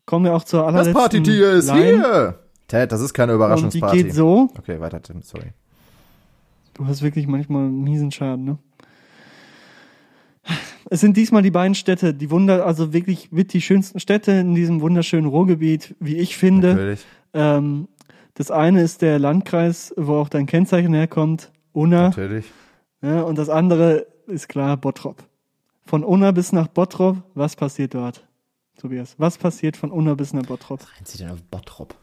kommen wir auch zur Mhm. Das allerletzten Partytier ist Line. hier! Ted, das ist keine Und die Überraschungsparty. geht so. Okay, weiter, Tim, sorry. Du hast wirklich manchmal einen miesen Schaden, ne? Es sind diesmal die beiden Städte, die Wunder, also wirklich mit die schönsten Städte in diesem wunderschönen Ruhrgebiet, wie ich finde. Natürlich. Ähm, das eine ist der Landkreis, wo auch dein Kennzeichen herkommt, Unna. Natürlich. Ja, und das andere ist klar Bottrop. Von Unna bis nach Bottrop, was passiert dort? Tobias, was passiert von Unna bis nach Bottrop? Rein sie denn auf Bottrop?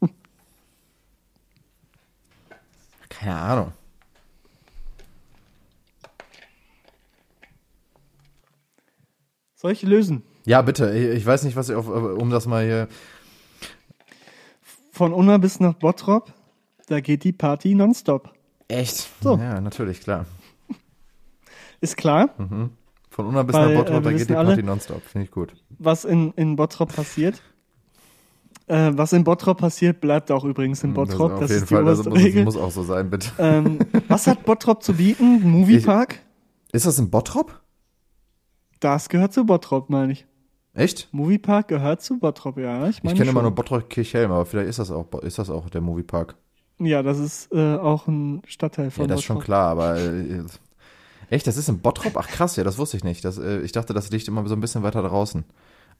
Keine Ahnung. Soll ich lösen? Ja, bitte. Ich ich weiß nicht, was ich auf, um das mal hier. Von Unna bis nach Bottrop, da geht die Party nonstop. Echt? So. Ja, natürlich, klar. Ist klar, Von Unna bis Weil, nach Bottrop, äh, da geht die alle- Party nonstop. Finde ich gut. was in, in Bottrop passiert. Äh, was in Bottrop passiert, bleibt auch übrigens in Bottrop. auf Das, jeden ist die Fall, das oberste muss, Regel. muss auch so sein, bitte. Ähm, was hat Bottrop zu bieten? Moviepark? Ist das in Bottrop? Das gehört zu Bottrop, meine ich. Echt? Moviepark gehört zu Bottrop, ja. Ich, Ich kenne immer nur Bottrop Kirchhelm, aber vielleicht ist das auch, ist das auch der Moviepark. Ja, das ist äh, auch ein Stadtteil von Ja, das ist schon Bottrop. klar, aber äh, Echt, das ist in Bottrop? Ach krass, ja, das wusste ich nicht. Das, äh, ich dachte, das liegt immer so ein bisschen weiter draußen.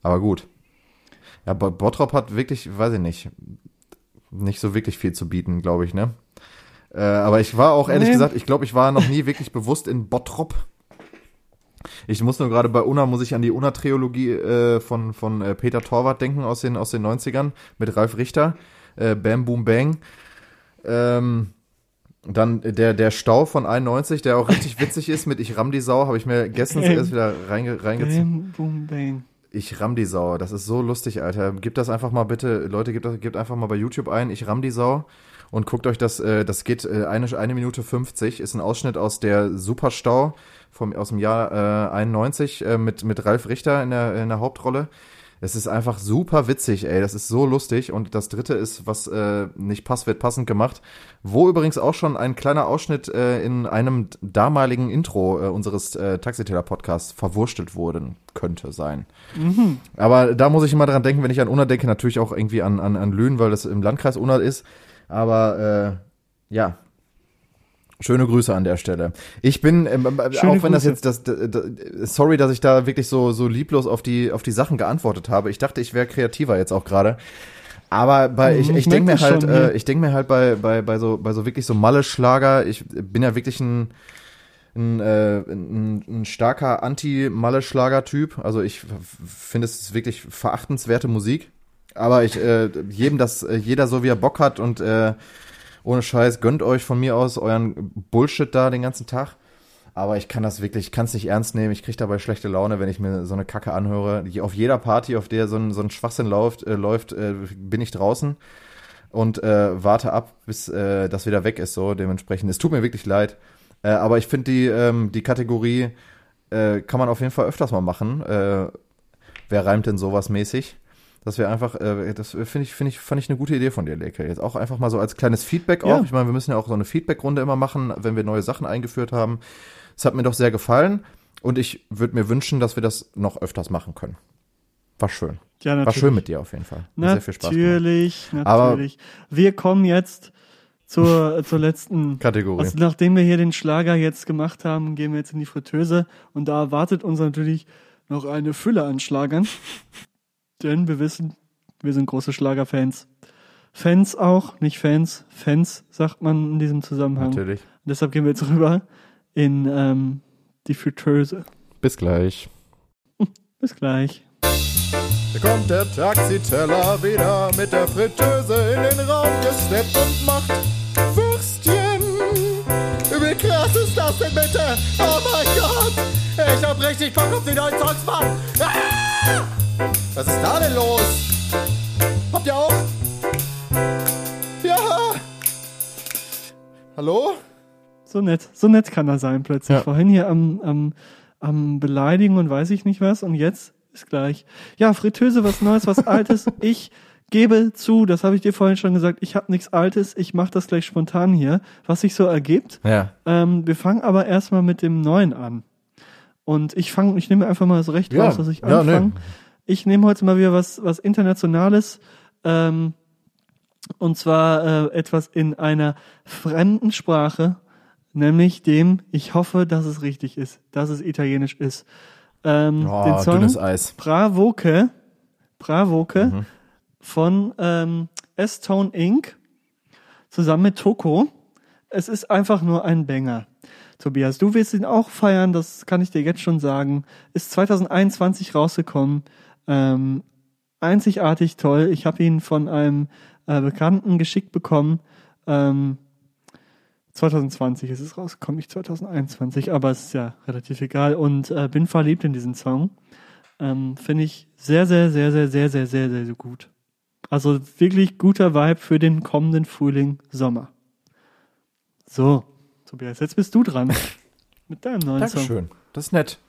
Aber gut. Ja, Bottrop hat wirklich, weiß ich nicht, nicht so wirklich viel zu bieten, glaube ich, ne? Äh, aber ich war auch ehrlich nee. gesagt, ich glaube, ich war noch nie wirklich bewusst in Bottrop. Ich muss nur gerade bei Una, muss ich an die Una-Triologie äh, von, von äh, Peter Torwart denken aus den, aus den 90ern mit Ralf Richter. Äh, Bam Boom Bang. Ähm, dann der, der Stau von 91, der auch richtig witzig ist mit Ich ramm die Sau, habe ich mir gestern erst wieder reinge, reingezogen. Bam Boom Bang. Ich ramm die Sau. Das ist so lustig, Alter. Gib das einfach mal bitte, Leute, gebt, das, gebt einfach mal bei YouTube ein. Ich ramm die Sau und guckt euch das, äh, das geht äh, eine, eine Minute 50, ist ein Ausschnitt aus der Superstau vom, aus dem Jahr äh, 91 äh, mit, mit Ralf Richter in der, in der Hauptrolle. Es ist einfach super witzig, ey. Das ist so lustig. Und das dritte ist, was äh, nicht passt, wird passend gemacht. Wo übrigens auch schon ein kleiner Ausschnitt äh, in einem damaligen Intro äh, unseres äh, Taxiteller-Podcasts verwurstelt worden könnte sein. Mhm. Aber da muss ich immer dran denken, wenn ich an Unna denke, natürlich auch irgendwie an, an, an Lünen, weil das im Landkreis Unna ist. Aber äh, ja, Schöne Grüße an der Stelle. Ich bin, ähm, äh, Schöne auch wenn Grüße. das jetzt das, das, sorry, dass ich da wirklich so so lieblos auf die auf die Sachen geantwortet habe. Ich dachte, ich wäre kreativer jetzt auch gerade. Aber bei ich, ich, ich denke mir halt, schon, äh, ich denke mir halt bei bei bei so bei so wirklich so Malle Schlager. Ich bin ja wirklich ein ein, äh, ein, ein starker Anti-Malle-Schlager-Typ. Also ich finde es wirklich verachtenswerte Musik. Aber ich äh, jedem das äh, jeder so wie er Bock hat und äh, ohne Scheiß, gönnt euch von mir aus euren Bullshit da den ganzen Tag. Aber ich kann das wirklich, ich kann es nicht ernst nehmen. Ich kriege dabei schlechte Laune, wenn ich mir so eine Kacke anhöre. Auf jeder Party, auf der so ein, so ein Schwachsinn läuft, äh, läuft äh, bin ich draußen und äh, warte ab, bis äh, das wieder weg ist. So dementsprechend. Es tut mir wirklich leid. Äh, aber ich finde die, ähm, die Kategorie äh, kann man auf jeden Fall öfters mal machen. Äh, wer reimt denn sowas mäßig? Das wäre einfach, äh, das finde ich, finde ich, fand ich eine gute Idee von dir, Leke. Jetzt auch einfach mal so als kleines Feedback ja. auch. Ich meine, wir müssen ja auch so eine Feedback-Runde immer machen, wenn wir neue Sachen eingeführt haben. Es hat mir doch sehr gefallen und ich würde mir wünschen, dass wir das noch öfters machen können. War schön. Ja, natürlich. War schön mit dir auf jeden Fall. Hat sehr viel Spaß natürlich, natürlich. Aber wir kommen jetzt zur, zur letzten Kategorie. Also nachdem wir hier den Schlager jetzt gemacht haben, gehen wir jetzt in die Fritteuse und da erwartet uns natürlich noch eine Fülle an Schlagern. Denn wir wissen, wir sind große Schlagerfans. Fans auch, nicht Fans. Fans sagt man in diesem Zusammenhang. Natürlich. Und deshalb gehen wir jetzt rüber in ähm, die Fritteuse. Bis gleich. Bis gleich. Da kommt der Taxiteller wieder mit der Fritteuse in den Raum gesteppt und macht Würstchen. Wie krass ist das denn bitte? Oh mein Gott! Ich hab richtig Bock auf die neuen Songs, Mann! Ah! Was ist da denn los? Habt ihr auch? Ja. Hallo? So nett, so nett kann er sein plötzlich. Ja. Vorhin hier am, am, am Beleidigen und weiß ich nicht was und jetzt ist gleich. Ja, Fritteuse, was Neues, was Altes. Ich gebe zu, das habe ich dir vorhin schon gesagt, ich habe nichts Altes, ich mache das gleich spontan hier, was sich so ergibt. Ja. Ähm, wir fangen aber erstmal mit dem Neuen an. Und ich fange, ich nehme einfach mal so recht ja. raus, dass ich anfange. Ja, nee. Ich nehme heute mal wieder was, was Internationales. Ähm, und zwar äh, etwas in einer fremden Sprache, nämlich dem, ich hoffe, dass es richtig ist, dass es italienisch ist. Ähm, oh, den Song Eis. Bravoke, Bravoke mhm. von ähm, S-Tone Inc. zusammen mit Toko. Es ist einfach nur ein Banger. Tobias, du willst ihn auch feiern, das kann ich dir jetzt schon sagen. Ist 2021 rausgekommen. Ähm, einzigartig toll. Ich habe ihn von einem äh, Bekannten geschickt bekommen. Ähm, 2020 ist es rausgekommen, nicht 2021, aber es ist ja relativ egal und äh, bin verliebt in diesen Song. Ähm, Finde ich sehr, sehr, sehr, sehr, sehr, sehr, sehr, sehr, sehr gut. Also wirklich guter Vibe für den kommenden Frühling, Sommer. So, Tobias, jetzt bist du dran mit deinem neuen Dankeschön. Song. Dankeschön, das ist nett.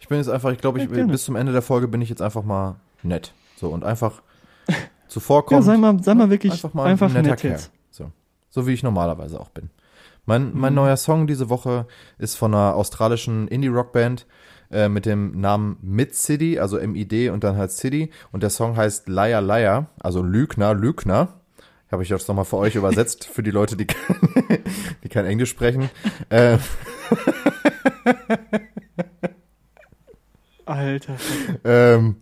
Ich bin jetzt einfach, ich glaube, ich, ja, bis zum Ende der Folge bin ich jetzt einfach mal nett. So und einfach zuvorkommen. Ja, sei mal, sei mal wirklich einfach, mal einfach ein nett jetzt. So. so wie ich normalerweise auch bin. Mein, mein mhm. neuer Song diese Woche ist von einer australischen Indie-Rock-Band äh, mit dem Namen Mid City, also M-I-D und dann halt City. Und der Song heißt Liar Liar, also Lügner, Lügner. Habe ich das nochmal für euch übersetzt, für die Leute, die, die kein Englisch sprechen. Äh, Alter. Ähm,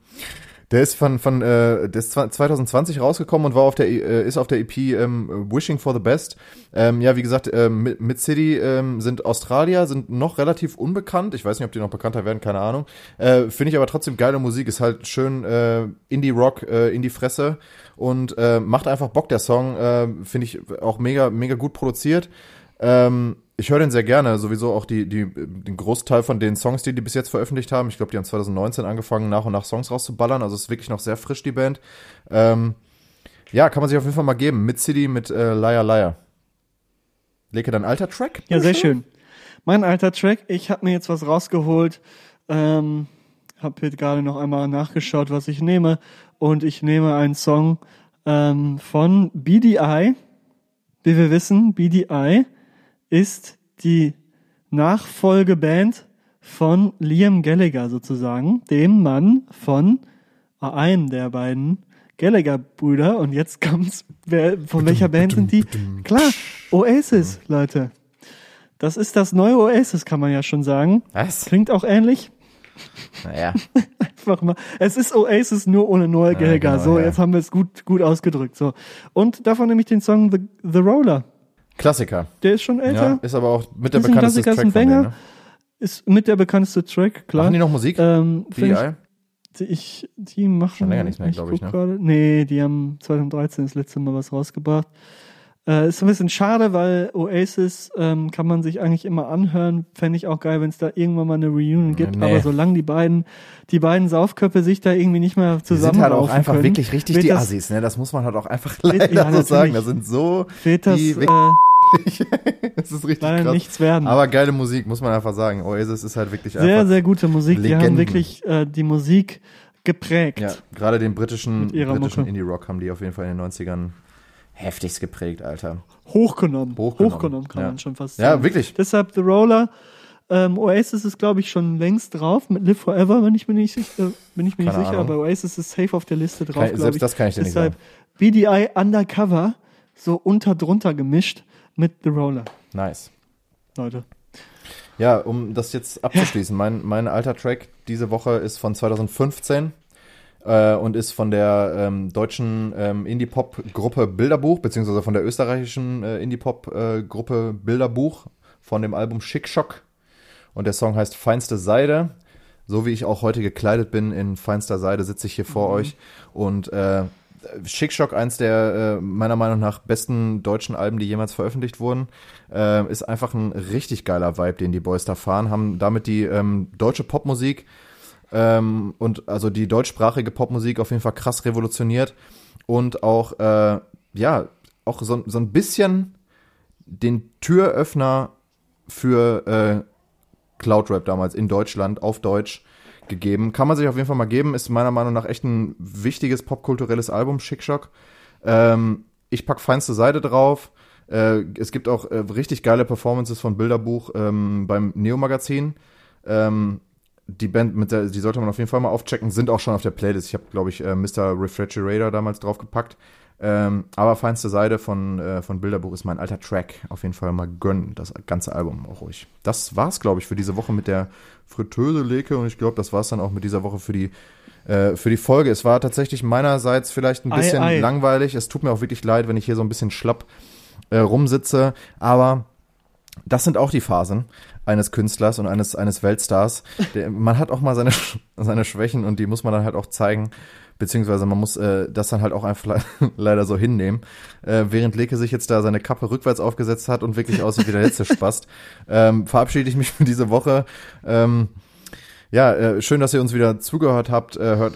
der ist von, von äh, der ist 2020 rausgekommen und war auf der äh, ist auf der EP ähm, Wishing for the Best. Ähm, ja, wie gesagt, ähm, Mid City ähm, sind Australier, sind noch relativ unbekannt. Ich weiß nicht, ob die noch bekannter werden, keine Ahnung. Äh, Finde ich aber trotzdem geile Musik. Ist halt schön äh, Indie Rock äh, in die Fresse und äh, macht einfach Bock. Der Song äh, finde ich auch mega mega gut produziert. Ähm, ich höre den sehr gerne, sowieso auch die, die, den Großteil von den Songs, die die bis jetzt veröffentlicht haben. Ich glaube, die haben 2019 angefangen, nach und nach Songs rauszuballern. Also es ist wirklich noch sehr frisch, die Band. Ähm, ja, kann man sich auf jeden Fall mal geben. Mid City mit äh, Liar Liar. Leke dein alter Track? Ja, sehr schön. Mein alter Track, ich habe mir jetzt was rausgeholt. Ähm, habe hier gerade noch einmal nachgeschaut, was ich nehme. Und ich nehme einen Song ähm, von BDI. Wie wir wissen, BDI ist die Nachfolgeband von Liam Gallagher sozusagen, dem Mann von einem der beiden Gallagher-Brüder. Und jetzt kommt's, wer, von welcher Band sind die? Klar, Oasis, Leute. Das ist das neue Oasis, kann man ja schon sagen. Was? Klingt auch ähnlich. Naja. Einfach mal. Es ist Oasis nur ohne Noel Ja, Gallagher. genau, so, ja. jetzt haben wir es gut, gut ausgedrückt. So. Und davon nehme ich den Song The, The Roller. Klassiker. Der ist schon älter. Ja, ist aber auch mit der bekannteste Klassiker, Track ist ein von denen. Banger. Ne? Ist mit der bekannteste Track, klar. Machen die noch Musik? ähm, ich, ich, die machen. Schon länger nicht mehr, glaub ich, guck ne? Gerade, nee, die haben 2013 das letzte Mal was rausgebracht. Äh, ist ein bisschen schade, weil Oasis ähm, kann man sich eigentlich immer anhören. Fände ich auch geil, wenn es da irgendwann mal eine Reunion gibt. Nee. Aber solange die beiden, die beiden Saufköpfe sich da irgendwie nicht mehr Die zusammen sind halt auch einfach können, wirklich richtig die das, Assis, ne? Das muss man halt auch einfach leider ja, so sagen. Das sind so, Wird das die äh, wirklich, das ist richtig leider krass. nichts werden. Aber geile Musik, muss man einfach sagen. Oasis ist halt wirklich sehr, einfach. sehr gute Musik. Die haben Legenden. wirklich äh, die Musik geprägt. Ja, gerade den britischen, britischen. Indie-Rock haben die auf jeden Fall in den 90ern heftigst geprägt, Alter. Hochgenommen. Hochgenommen. Hochgenommen, kann Ja. man schon fast Ja, sagen. wirklich. Deshalb The Roller. Ähm, Oasis ist, glaube ich, schon längst drauf mit Live Forever, wenn ich mir nicht sicher, bin ich mir nicht sicher, Ahnung. aber Oasis ist safe auf der Liste drauf, Kann- selbst ich. das kann ich dir nicht Deshalb BDI Undercover, so unter drunter gemischt mit The Roller, Nice. Leute. Ja, um das jetzt abzuschließen, mein, mein alter Track diese Woche ist von 2015 äh, und ist von der ähm, deutschen ähm, Indie-Pop-Gruppe Bilderbuch, beziehungsweise von der österreichischen äh, Indie-Pop-Gruppe Bilderbuch von dem Album Schick Schock. Und der Song heißt Feinste Seide. So wie ich auch heute gekleidet bin in feinster Seide, sitze ich hier vor euch. Und äh, Schick Schock, eins der äh, meiner Meinung nach besten deutschen Alben, die jemals veröffentlicht wurden, äh, ist einfach ein richtig geiler Vibe, den die Boys da fahren. Haben damit die ähm, deutsche Popmusik ähm, und also die deutschsprachige Popmusik auf jeden Fall krass revolutioniert und auch äh, ja auch so, so ein bisschen den Türöffner für äh, Cloudrap damals in Deutschland auf Deutsch gegeben. Kann man sich auf jeden Fall mal geben. Ist meiner Meinung nach echt ein wichtiges popkulturelles Album, Schickschock. Ähm, ich pack feinste Seite drauf. Äh, es gibt auch äh, richtig geile Performances von Bilderbuch ähm, beim Neo-Magazin. Ähm, die Band, mit der, die sollte man auf jeden Fall mal aufchecken, sind auch schon auf der Playlist. Ich habe, glaube ich, äh, Mr. Refrigerator damals draufgepackt. Ähm, aber feinste Seite von, äh, von Bilderbuch ist mein alter Track. Auf jeden Fall mal gönnen, das ganze Album auch ruhig. Das war's, glaube ich, für diese Woche mit der Fritteuse-Leke und ich glaube, das war's dann auch mit dieser Woche für die, äh, für die Folge. Es war tatsächlich meinerseits vielleicht ein Ei, bisschen ei. langweilig. Es tut mir auch wirklich leid, wenn ich hier so ein bisschen schlapp äh, rumsitze, aber das sind auch die Phasen eines Künstlers und eines, eines Weltstars. Der, man hat auch mal seine, seine Schwächen und die muss man dann halt auch zeigen. Beziehungsweise man muss äh, das dann halt auch einfach le- leider so hinnehmen. Äh, während Leke sich jetzt da seine Kappe rückwärts aufgesetzt hat und wirklich aussieht wie der letzte Spast, ähm, verabschiede ich mich für diese Woche. Ähm, ja, äh, schön, dass ihr uns wieder zugehört habt. Äh, hört,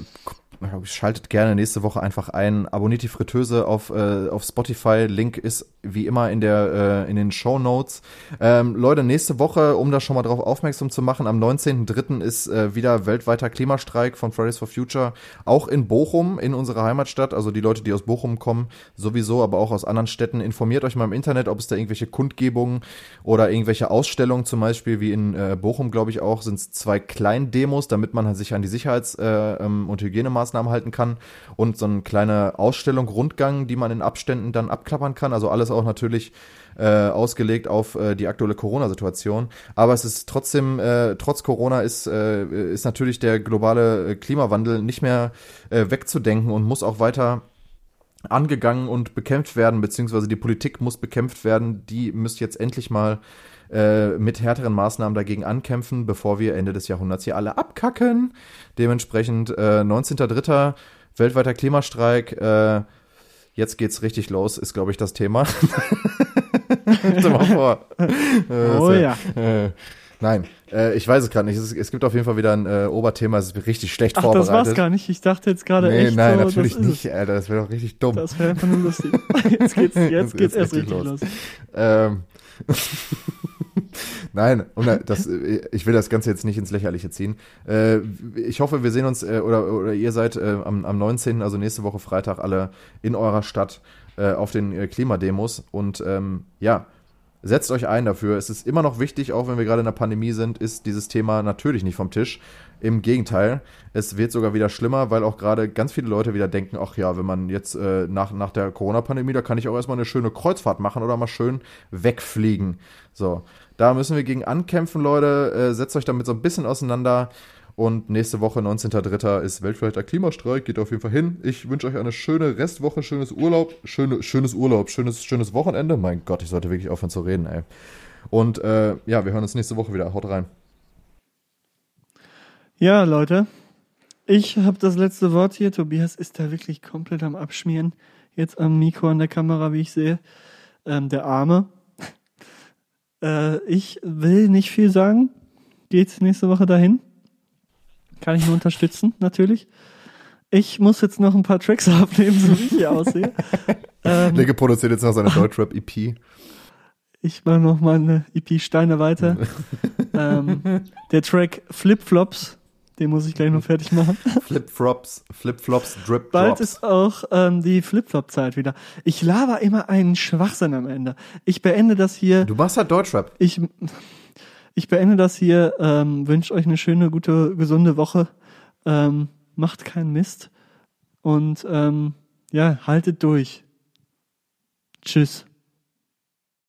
schaltet gerne nächste Woche einfach ein. Abonniert die Fritteuse auf, äh, auf Spotify. Link ist wie immer in, der, äh, in den Show Notes. Ähm, Leute, nächste Woche, um da schon mal drauf aufmerksam zu machen, am 19.03. ist äh, wieder weltweiter Klimastreik von Fridays for Future. Auch in Bochum, in unserer Heimatstadt. Also die Leute, die aus Bochum kommen, sowieso, aber auch aus anderen Städten. Informiert euch mal im Internet, ob es da irgendwelche Kundgebungen oder irgendwelche Ausstellungen, zum Beispiel wie in äh, Bochum, glaube ich auch, sind es zwei Kleindemos, damit man sich an die Sicherheits- äh, ähm, und Hygienemaßnahmen Hygienesemaßnahmen halten kann und so eine kleine Ausstellung, Rundgang, die man in Abständen dann abklappern kann. Also alles auch natürlich äh, ausgelegt auf äh, die aktuelle Corona-Situation. Aber es ist trotzdem, äh, trotz Corona ist, äh, ist natürlich der globale Klimawandel nicht mehr äh, wegzudenken und muss auch weiter angegangen und bekämpft werden, beziehungsweise die Politik muss bekämpft werden. Die müsste jetzt endlich mal äh, mit härteren Maßnahmen dagegen ankämpfen, bevor wir Ende des Jahrhunderts hier alle abkacken. Dementsprechend äh, 19.03. weltweiter Klimastreik. Äh, jetzt geht's richtig los, ist glaube ich das Thema. Mal vor. Äh, Oh ja. Äh, nein, äh, ich weiß es gerade nicht. Es, es gibt auf jeden Fall wieder ein äh, Oberthema, es ist richtig schlecht Ach, vorbereitet. das war's gar nicht. Ich dachte jetzt gerade Nee, echt nein, so, natürlich nicht, Alter. Das wäre doch richtig dumm. Das wäre einfach nur lustig. Jetzt geht's, jetzt geht's erst richtig richtig los. los. Ähm. Nein, das, ich will das Ganze jetzt nicht ins Lächerliche ziehen. Äh, ich hoffe, wir sehen uns äh, oder, oder ihr seid äh, am, am 19., also nächste Woche Freitag, alle in eurer Stadt auf den Klimademos. Und ähm, ja, setzt euch ein dafür. Es ist immer noch wichtig, auch wenn wir gerade in der Pandemie sind, ist dieses Thema natürlich nicht vom Tisch. Im Gegenteil, es wird sogar wieder schlimmer, weil auch gerade ganz viele Leute wieder denken, ach ja, wenn man jetzt äh, nach, nach der Corona-Pandemie, da kann ich auch erstmal eine schöne Kreuzfahrt machen oder mal schön wegfliegen. So, da müssen wir gegen ankämpfen, Leute. Äh, setzt euch damit so ein bisschen auseinander. Und nächste Woche, 19.03. ist weltweiter Klimastreik. Geht auf jeden Fall hin. Ich wünsche euch eine schöne Restwoche, schönes Urlaub, schöne, schönes Urlaub, schönes, schönes Wochenende. Mein Gott, ich sollte wirklich aufhören zu reden, ey. Und äh, ja, wir hören uns nächste Woche wieder. Haut rein. Ja, Leute. Ich habe das letzte Wort hier. Tobias ist da wirklich komplett am Abschmieren. Jetzt am Mikro an der Kamera, wie ich sehe. Ähm, der Arme. äh, ich will nicht viel sagen. Geht nächste Woche dahin. Kann ich nur unterstützen, natürlich. Ich muss jetzt noch ein paar Tracks aufnehmen, so wie ich hier aussehe. ähm, Lege produziert jetzt noch seine Deutschrap-EP. ich mache noch mal eine EP Steine weiter. ähm, der Track Flip Flops, den muss ich gleich noch fertig machen. Flip-Flops, Flip-Flops, Drip-Drops. Bald ist auch ähm, die Flip-Flop-Zeit wieder. Ich laber immer einen Schwachsinn am Ende. Ich beende das hier. Du machst halt Deutschrap. Ich, ich beende das hier. Ähm, Wünsche euch eine schöne, gute, gesunde Woche. Ähm, macht keinen Mist. Und ähm, ja, haltet durch. Tschüss.